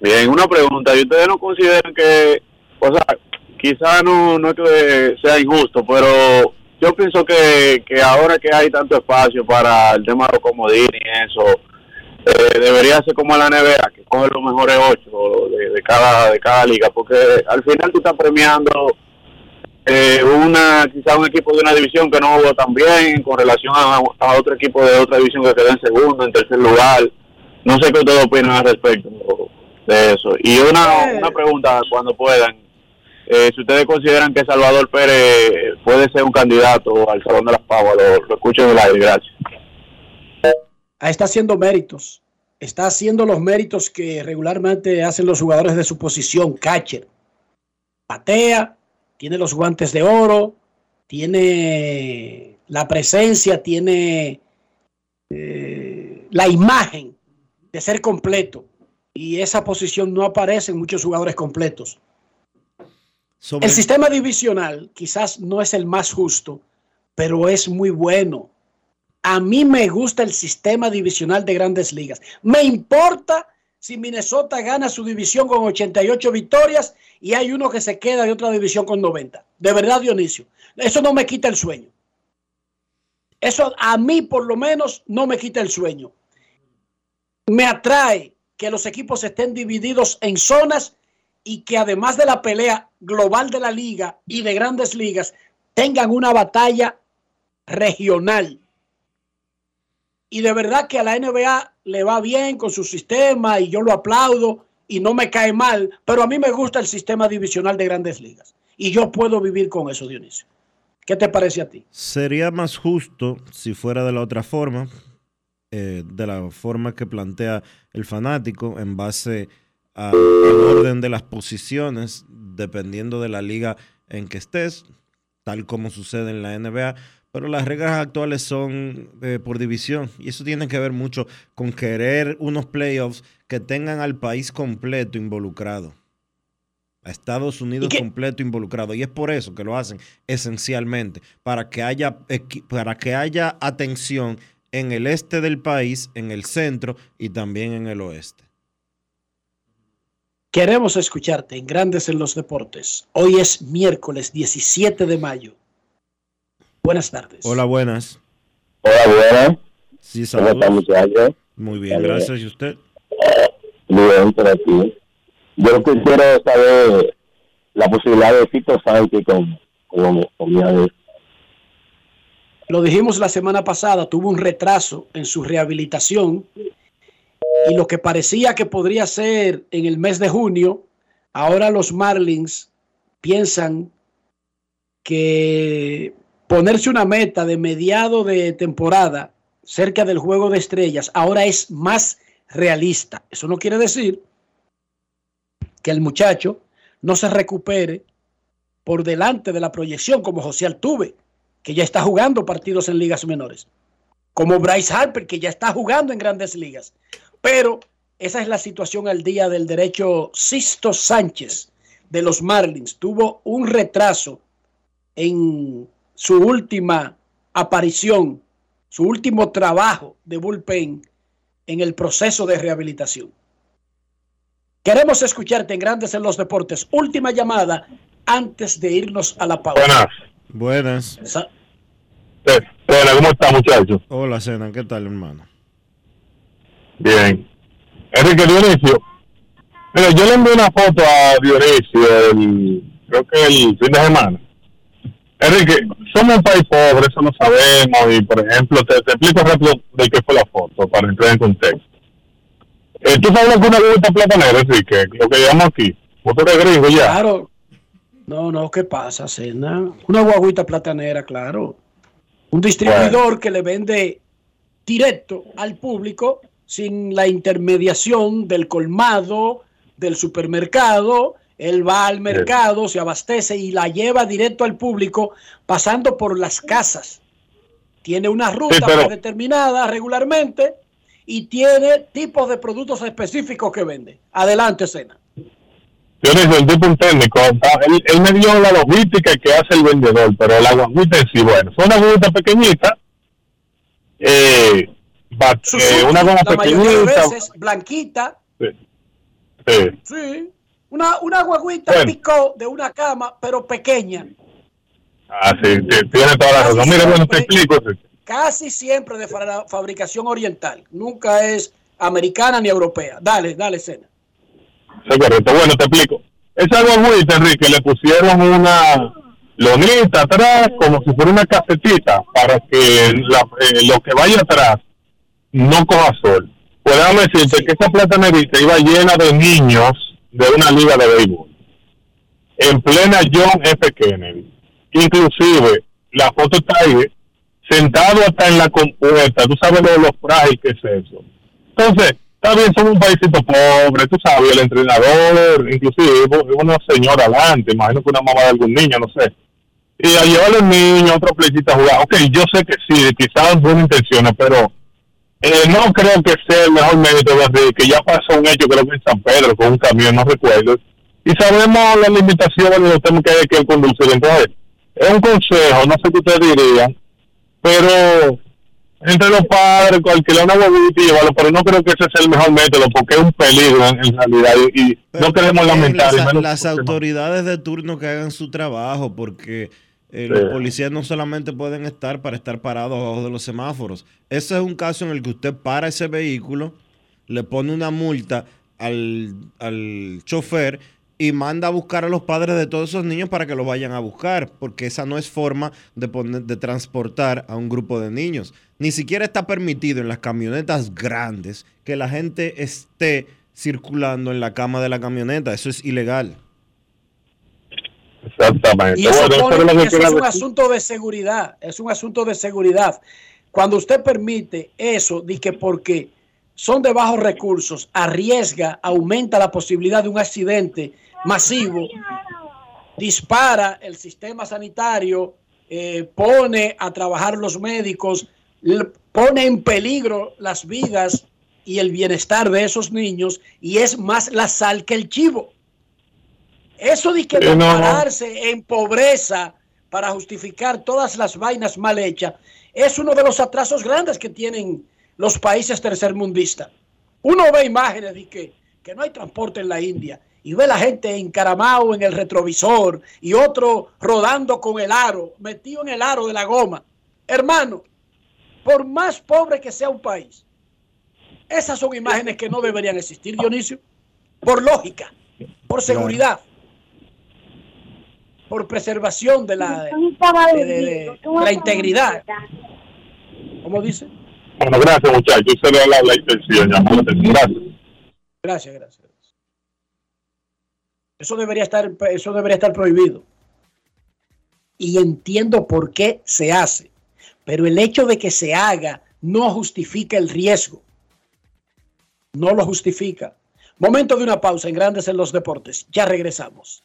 Bien, una pregunta, ¿y ustedes no consideran que, o sea, quizá no, no es que sea injusto, pero yo pienso que, que ahora que hay tanto espacio para el tema de los comodines y eso, eh, debería ser como la NBA, que coge los mejores ocho de, de cada de cada liga, porque al final tú estás premiando eh, una quizá un equipo de una división que no jugó tan bien con relación a, a otro equipo de otra división que quedó en segundo, en tercer lugar. No sé qué ustedes opinan al respecto de eso. Y una, una pregunta, cuando puedan, eh, si ustedes consideran que Salvador Pérez puede ser un candidato al Salón de las Pavas, lo, escucho en aire, gracias. Ah, Está haciendo méritos. Está haciendo los méritos que regularmente hacen los jugadores de su posición, catcher. Patea, tiene los guantes de oro, tiene la presencia, tiene eh, la imagen de ser completo. Y esa posición no aparece en muchos jugadores completos. Sobre- El sistema divisional quizás no es el más justo, pero es muy bueno. A mí me gusta el sistema divisional de grandes ligas. Me importa si Minnesota gana su división con 88 victorias y hay uno que se queda de otra división con 90. De verdad, Dionisio. Eso no me quita el sueño. Eso a mí por lo menos no me quita el sueño. Me atrae que los equipos estén divididos en zonas y que además de la pelea global de la liga y de grandes ligas, tengan una batalla regional. Y de verdad que a la NBA le va bien con su sistema y yo lo aplaudo y no me cae mal, pero a mí me gusta el sistema divisional de grandes ligas. Y yo puedo vivir con eso, Dionisio. ¿Qué te parece a ti? Sería más justo si fuera de la otra forma, eh, de la forma que plantea el fanático en base a- al orden de las posiciones, dependiendo de la liga en que estés, tal como sucede en la NBA. Pero las reglas actuales son eh, por división y eso tiene que ver mucho con querer unos playoffs que tengan al país completo involucrado a Estados Unidos completo involucrado. Y es por eso que lo hacen esencialmente, para que haya, para que haya atención en el este del país, en el centro y también en el oeste. Queremos escucharte en Grandes en los Deportes. Hoy es miércoles 17 de mayo. Buenas tardes. Hola, buenas. Hola, buenas. Sí, ¿Cómo está, saludos. Muy bien, gracias. ¿Y usted? Bien, por aquí. Yo lo que quiero saber la posibilidad de Tito Sánchez con, con, con mi ave. Lo dijimos la semana pasada, tuvo un retraso en su rehabilitación y lo que parecía que podría ser en el mes de junio, ahora los Marlins piensan que ponerse una meta de mediado de temporada cerca del juego de estrellas ahora es más realista. Eso no quiere decir que el muchacho no se recupere por delante de la proyección como José Altuve, que ya está jugando partidos en ligas menores, como Bryce Harper, que ya está jugando en grandes ligas. Pero esa es la situación al día del derecho Sisto Sánchez de los Marlins. Tuvo un retraso en su última aparición, su último trabajo de bullpen en el proceso de rehabilitación. Queremos escucharte en Grandes en los Deportes. Última llamada antes de irnos a la pausa. Buenas. Sa- Hola, ¿cómo está, muchachos? Hola, Sena, ¿qué tal, hermano? Bien. Enrique Dionisio. Mira, yo le envié una foto a Dionisio, el, creo que el fin de semana. Enrique, somos un país pobre, eso lo sabemos, y por ejemplo, te, te explico rápido de qué fue la foto, para entrar en contexto. Eh, ¿Tú sabes lo que una galleta platanera, Enrique? Lo que llamamos aquí. Motor de gringo ya. Claro. No, no, ¿qué pasa, Cena? Una guaguita platanera, claro. Un distribuidor que le vende directo al público sin la intermediación del colmado, del supermercado. Él va al mercado, se abastece y la lleva directo al público pasando por las casas. Tiene una ruta pero- predeterminada regularmente y tiene tipos de productos específicos que vende. Adelante, Cena. Dionisio, el tipo un técnico, ah, él, él me dio la logística que hace el vendedor, pero la guaguita en sí, bueno, fue una guaguita pequeñita, eh, ba- eh, una goma la mayoría de pequeñita. veces blanquita, Sí. sí, una, una guaguita Bueno. picó de una cama, pero pequeña, Ah, sí, sí, tiene toda la razón. Mira, bueno, te explico. casi siempre de fa- fabricación oriental, nunca es americana ni europea. Dale, dale, Cena. Sí, correcto. Bueno, te explico. Esa guaguita, Enrique, le pusieron una lonita atrás, como si fuera una casetita, para que la- eh, lo que vaya atrás no coja sol. Pues decirte que esa platanerita iba llena de niños de una liga de béisbol. En plena John F. Kennedy. Inclusive, la foto está ahí, sentado hasta en la compuerta. Tú sabes lo, lo frágil que es eso. Entonces, está bien, somos un paísito pobre, tú sabes, el entrenador, inclusive una señora adelante, imagino que una mamá de algún niño, no sé. Y a llevarle al niño a otro playcita a jugar. Ok, yo sé que sí, quizás buenas intenciones, pero eh, no creo que sea el mejor mérito de Enrique. Ya pasó un hecho, creo que en San Pedro, con un camión, no recuerdo. Y sabemos las limitaciones de los temas que hay que el conducir. Entonces, es un consejo, no sé qué ustedes dirían, pero entre los padres, alquilar una huevita y llevarlo, pero no creo que ese sea el mejor método, porque es un peligro en, en realidad y, no queremos lamentar. Las, las autoridades de turno que hagan su trabajo, porque eh, los policías no solamente pueden estar para estar parados abajo de los semáforos. Ese es un caso en el que usted para ese vehículo, le pone una multa al, al chofer y manda a buscar a los padres de todos esos niños para que los vayan a buscar, porque esa no es forma de, poner, de transportar a un grupo de niños. Ni siquiera está permitido en las camionetas grandes que la gente esté circulando en la cama de la camioneta. Eso es ilegal. Exactamente. Y eso, Bueno, pone- eso es un asunto de seguridad, es un asunto de seguridad. Cuando usted permite eso, que porque son de bajos recursos, arriesga, aumenta la posibilidad de un accidente masivo, dispara el sistema sanitario, eh, pone a trabajar los médicos, pone en peligro las vidas y el bienestar de esos niños y es más la sal que el chivo. Eso de que no. pararse en pobreza para justificar todas las vainas mal hechas es uno de los atrasos grandes que tienen los países tercermundistas. Uno ve imágenes de que, que no hay transporte en la India y ve la gente encaramado en el retrovisor y otro rodando con el aro, metido en el aro de la goma. Hermano, por más pobre que sea un país, esas son imágenes que no deberían existir, Dionisio, por lógica, por seguridad, por preservación de la, de- de- de la integridad. ¿Cómo dice? Bueno, gracias, muchachos. Esa era la, la intención. Gracias. Gracias, gracias. Eso debería estar, eso debería estar prohibido. Y entiendo por qué se hace. Pero el hecho de que se haga no justifica el riesgo. No lo justifica. Momento de una pausa en Grandes en los Deportes. Ya regresamos.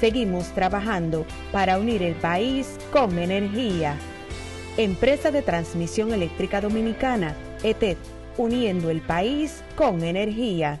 Seguimos trabajando para unir el país con energía. Empresa de Transmisión Eléctrica Dominicana, ETED, uniendo el país con energía.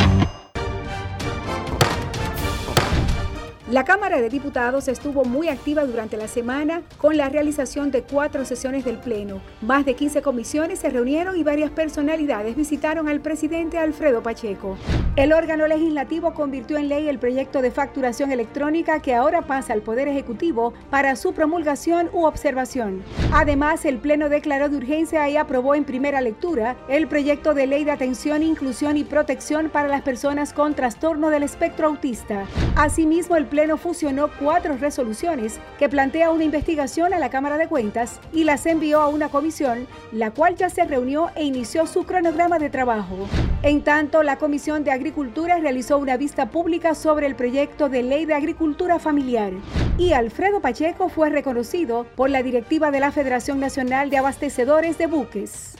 La Cámara de Diputados estuvo muy activa durante la semana con la realización de cuatro sesiones del Pleno. Más de 15 comisiones se reunieron y varias personalidades visitaron al presidente Alfredo Pacheco. El órgano legislativo convirtió en ley el proyecto de facturación electrónica que ahora pasa al Poder Ejecutivo para su promulgación u observación. Además, el Pleno declaró de urgencia y aprobó en primera lectura el proyecto de ley de atención, inclusión y protección para las personas con trastorno del espectro autista. Asimismo, el Pleno fusionó cuatro resoluciones que plantea una investigación a la Cámara de Cuentas y las envió a una comisión, la cual ya se reunió e inició su cronograma de trabajo. En tanto, la Comisión de Agricultura realizó una vista pública sobre el proyecto de ley de agricultura familiar. Y Alfredo Pacheco fue reconocido por la directiva de la Federación Nacional de Abastecedores de Buques.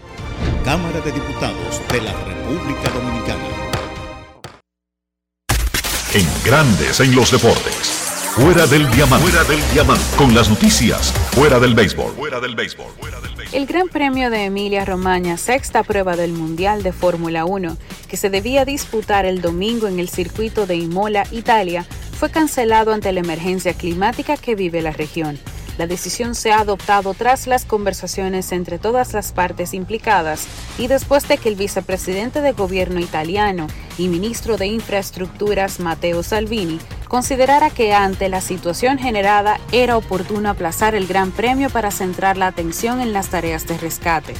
Cámara de Diputados de la República Dominicana. En Grandes en los Deportes. Fuera del diamante. Fuera del diamante. Con las noticias. Fuera del béisbol. Fuera del béisbol. El Gran Premio de Emilia Romagna, sexta prueba del Mundial de Fórmula 1, que se debía disputar el domingo en el circuito de Imola, Italia, fue cancelado ante la emergencia climática que vive la región. La decisión se ha adoptado tras las conversaciones entre todas las partes implicadas y después de que el vicepresidente de gobierno italiano y ministro de Infraestructuras Matteo Salvini considerara que ante la situación generada era oportuno aplazar el Gran Premio para centrar la atención en las tareas de rescate.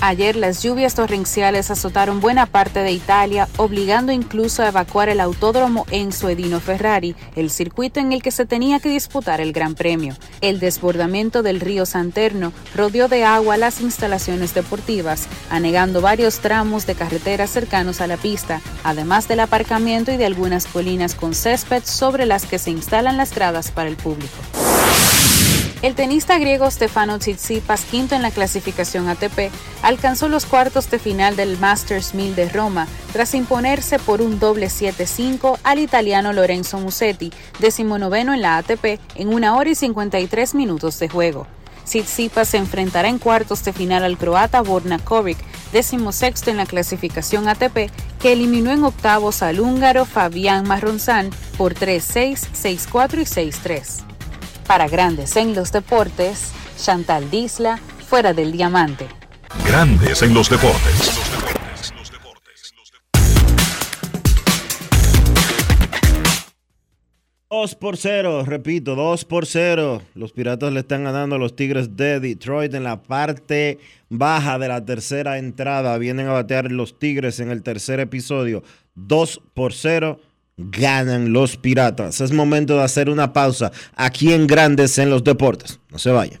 Ayer las lluvias torrenciales azotaron buena parte de Italia, obligando incluso a evacuar el autódromo Enzo Edino Ferrari, el circuito en el que se tenía que disputar el Gran Premio. El desbordamiento del río Santerno rodeó de agua las instalaciones deportivas, anegando varios tramos de carreteras cercanos a la pista, además del aparcamiento y de algunas colinas con césped sobre las que se instalan las gradas para el público. El tenista griego Stefano Tsitsipas, quinto en la clasificación ATP, alcanzó los cuartos de final del Masters 1000 de Roma tras imponerse por un doble 7-5 al italiano Lorenzo Musetti, decimonoveno en la ATP, en una hora y 53 minutos de juego. Tsitsipas se enfrentará en cuartos de final al croata Borna Kovic, decimosexto en la clasificación ATP, que eliminó en octavos al húngaro Fabián Marronzán por 3-6, 6-4 y 6-3. Para Grandes en los Deportes, Chantal Disla, fuera del diamante. Grandes en los deportes. 2 por 0, repito, 2 por 0. Los Piratas le están ganando a los Tigres de Detroit en la parte baja de la tercera entrada. Vienen a batear los Tigres en el tercer episodio. 2 por 0. Ganan los Piratas. Es momento de hacer una pausa aquí en Grandes en los Deportes. No se vaya.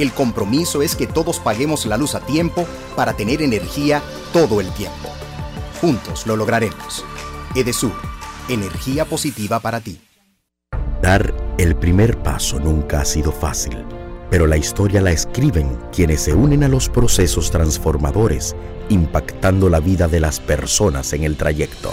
El compromiso es que todos paguemos la luz a tiempo para tener energía todo el tiempo. Juntos lo lograremos. Edesur, energía positiva para ti. Dar el primer paso nunca ha sido fácil, pero la historia la escriben quienes se unen a los procesos transformadores, impactando la vida de las personas en el trayecto.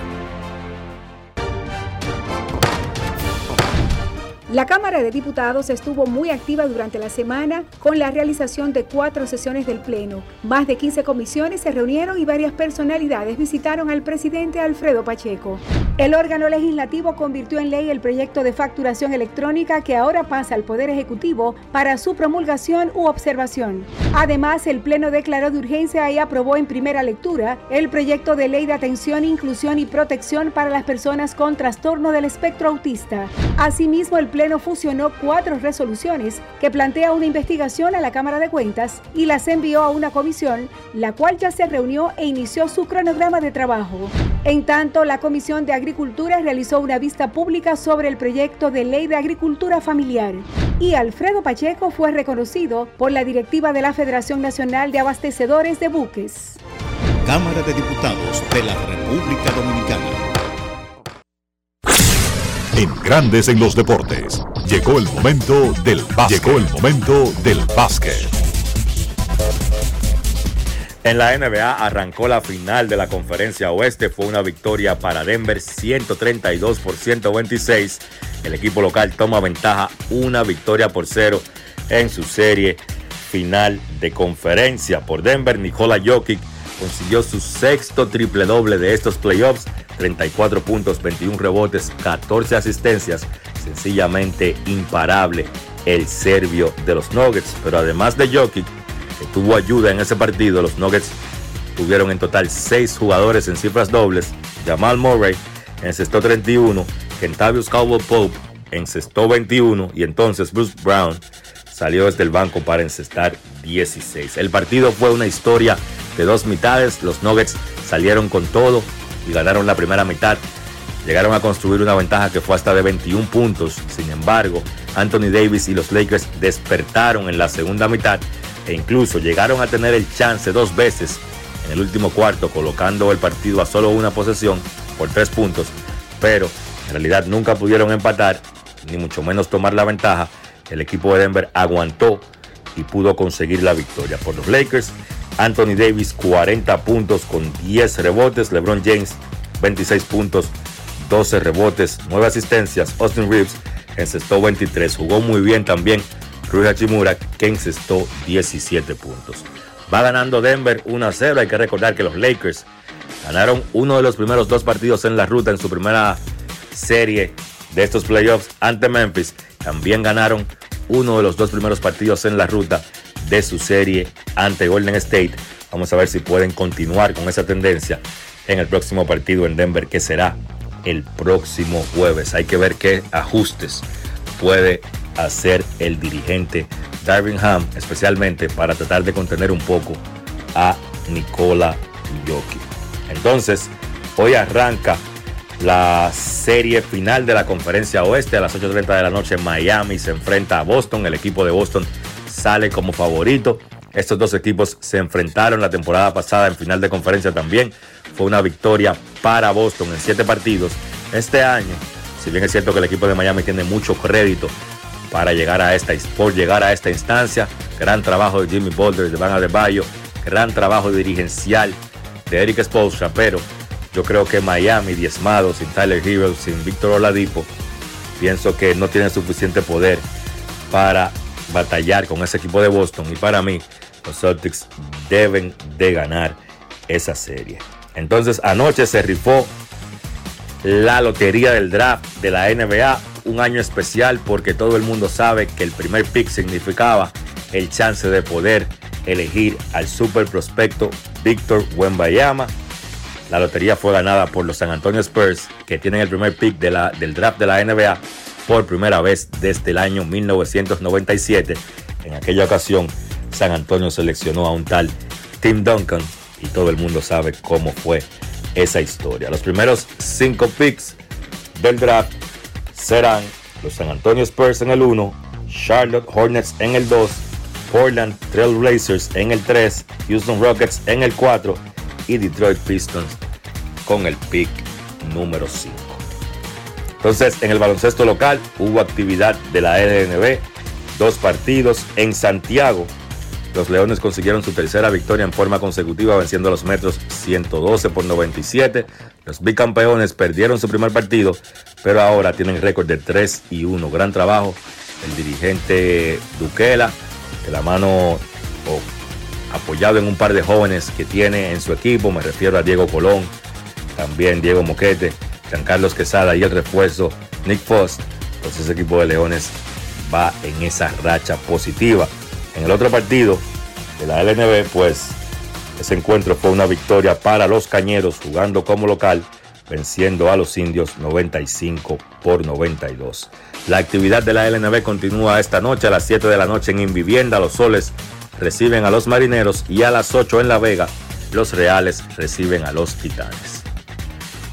La Cámara de Diputados estuvo muy activa durante la semana con la realización de cuatro sesiones del Pleno. Más de 15 comisiones se reunieron y varias personalidades visitaron al presidente Alfredo Pacheco. El órgano legislativo convirtió en ley el proyecto de facturación electrónica que ahora pasa al Poder Ejecutivo para su promulgación u observación. Además, el Pleno declaró de urgencia y aprobó en primera lectura el proyecto de ley de atención, inclusión y protección para las personas con trastorno del espectro autista. Asimismo, el Pleno fusionó cuatro resoluciones que plantea una investigación a la Cámara de Cuentas y las envió a una comisión, la cual ya se reunió e inició su cronograma de trabajo. En tanto, la Comisión de Agricultura realizó una vista pública sobre el proyecto de ley de agricultura familiar. Y Alfredo Pacheco fue reconocido por la directiva de la Federación Nacional de Abastecedores de Buques. Cámara de Diputados de la República Dominicana. En Grandes en los Deportes. Llegó el momento del básquet. Llegó el momento del básquet. En la NBA arrancó la final de la conferencia oeste. Fue una victoria para Denver 132 por 126. El equipo local toma ventaja una victoria por cero en su serie final de conferencia. Por Denver, Nikola Jokic consiguió su sexto triple doble de estos playoffs. 34 puntos, 21 rebotes, 14 asistencias. Sencillamente imparable el serbio de los Nuggets. Pero además de Jokic, que tuvo ayuda en ese partido, los Nuggets tuvieron en total 6 jugadores en cifras dobles. Jamal Murray encestó 31, Kentavious Caldwell Pope encestó 21 y entonces Bruce Brown salió desde el banco para encestar 16. El partido fue una historia de dos mitades. Los Nuggets salieron con todo y ganaron la primera mitad. Llegaron a construir una ventaja que fue hasta de 21 puntos. Sin embargo, Anthony Davis y los Lakers despertaron en la segunda mitad e incluso llegaron a tener el chance dos veces en el último cuarto, colocando el partido a solo una posesión por tres puntos, pero en realidad nunca pudieron empatar, ni mucho menos tomar la ventaja. El equipo de Denver aguantó y pudo conseguir la victoria. Por los Lakers, Anthony Davis 40 puntos con 10 rebotes, LeBron James 26 puntos, 12 rebotes, 9 asistencias, Austin Reeves encestó 23, jugó muy bien también Rui Hachimura que encestó 17 puntos. Va ganando Denver 1 a 0, hay que recordar que los Lakers ganaron uno de los primeros dos partidos en la ruta en su primera serie de estos playoffs ante Memphis. También ganaron uno de los dos primeros partidos en la ruta de su serie ante Golden State. Vamos a ver si pueden continuar con esa tendencia en el próximo partido en Denver, que será el próximo jueves. Hay que ver qué ajustes puede hacer el dirigente Darvin Ham, especialmente para tratar de contener un poco a Nikola Jokic. Entonces, hoy arranca la serie final de la conferencia oeste a las 8.30 de la noche Miami. Se enfrenta a Boston. El equipo de Boston sale como favorito. Estos dos equipos se enfrentaron la temporada pasada en final de conferencia también. Fue una victoria para Boston en siete partidos. Este año, si bien es cierto que el equipo de Miami tiene mucho crédito para llegar a esta, por llegar a esta instancia, gran trabajo de Jimmy Boulder, de Van Adebayo, gran trabajo dirigencial de Eric Spoelstra, pero yo creo que Miami, diezmado, sin Tyler Hero, sin Víctor Oladipo, pienso que no tiene suficiente poder para batallar con ese equipo de Boston. Y para mí, los Celtics deben de ganar esa serie. Entonces, anoche se rifó la lotería del draft de la NBA. Un año especial porque todo el mundo sabe que el primer pick significaba el chance de poder elegir al super prospecto Víctor Wembayama. La lotería fue ganada por los San Antonio Spurs, que tienen el primer pick de la, del draft de la NBA por primera vez desde el año 1997. En aquella ocasión, San Antonio seleccionó a un tal Tim Duncan y todo el mundo sabe cómo fue esa historia. Los primeros cinco picks del draft serán los San Antonio Spurs en el 1, Charlotte Hornets en el 2, Portland Trail Blazers en el 3, Houston Rockets en el 4 y Detroit Pistons con el pick número 5. Entonces, en el baloncesto local hubo actividad de la LNB, dos partidos en Santiago. Los Leones consiguieron su tercera victoria en forma consecutiva venciendo los Metros 112 por 97. Los bicampeones perdieron su primer partido, pero ahora tienen récord de 3 y 1. Gran trabajo. El dirigente Duquela, de la mano apoyado en un par de jóvenes que tiene en su equipo, me refiero a Diego Colón, también Diego Moquete, Carlos Quesada y el refuerzo Nick Foss. Entonces ese equipo de Leones va en esa racha positiva. En el otro partido de la LNB, pues ese encuentro fue una victoria para los Cañeros jugando como local, venciendo a los indios 95 por 92. La actividad de la LNB continúa esta noche a las 7 de la noche en Invivienda. Los Soles reciben a los Marineros y a las 8 en La Vega los Reales reciben a los Titanes.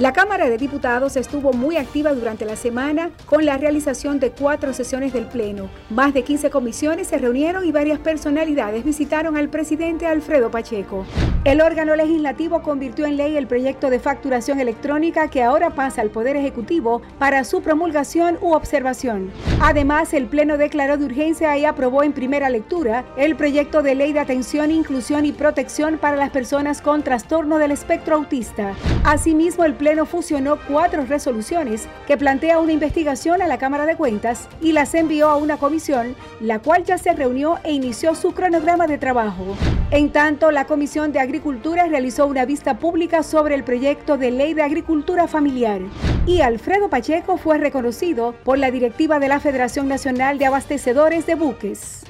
La Cámara de Diputados estuvo muy activa durante la semana con la realización de cuatro sesiones del Pleno. Más de 15 comisiones se reunieron y varias personalidades visitaron al presidente Alfredo Pacheco. El órgano legislativo convirtió en ley el proyecto de facturación electrónica que ahora pasa al Poder Ejecutivo para su promulgación u observación. Además, el Pleno declaró de urgencia y aprobó en primera lectura el proyecto de ley de atención, inclusión y protección para las personas con trastorno del espectro autista. Asimismo, el Pleno Pleno fusionó cuatro resoluciones que plantea una investigación a la Cámara de Cuentas y las envió a una comisión, la cual ya se reunió e inició su cronograma de trabajo. En tanto, la Comisión de Agricultura realizó una vista pública sobre el proyecto de ley de agricultura familiar. Y Alfredo Pacheco fue reconocido por la directiva de la Federación Nacional de Abastecedores de Buques.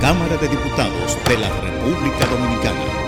Cámara de Diputados de la República Dominicana.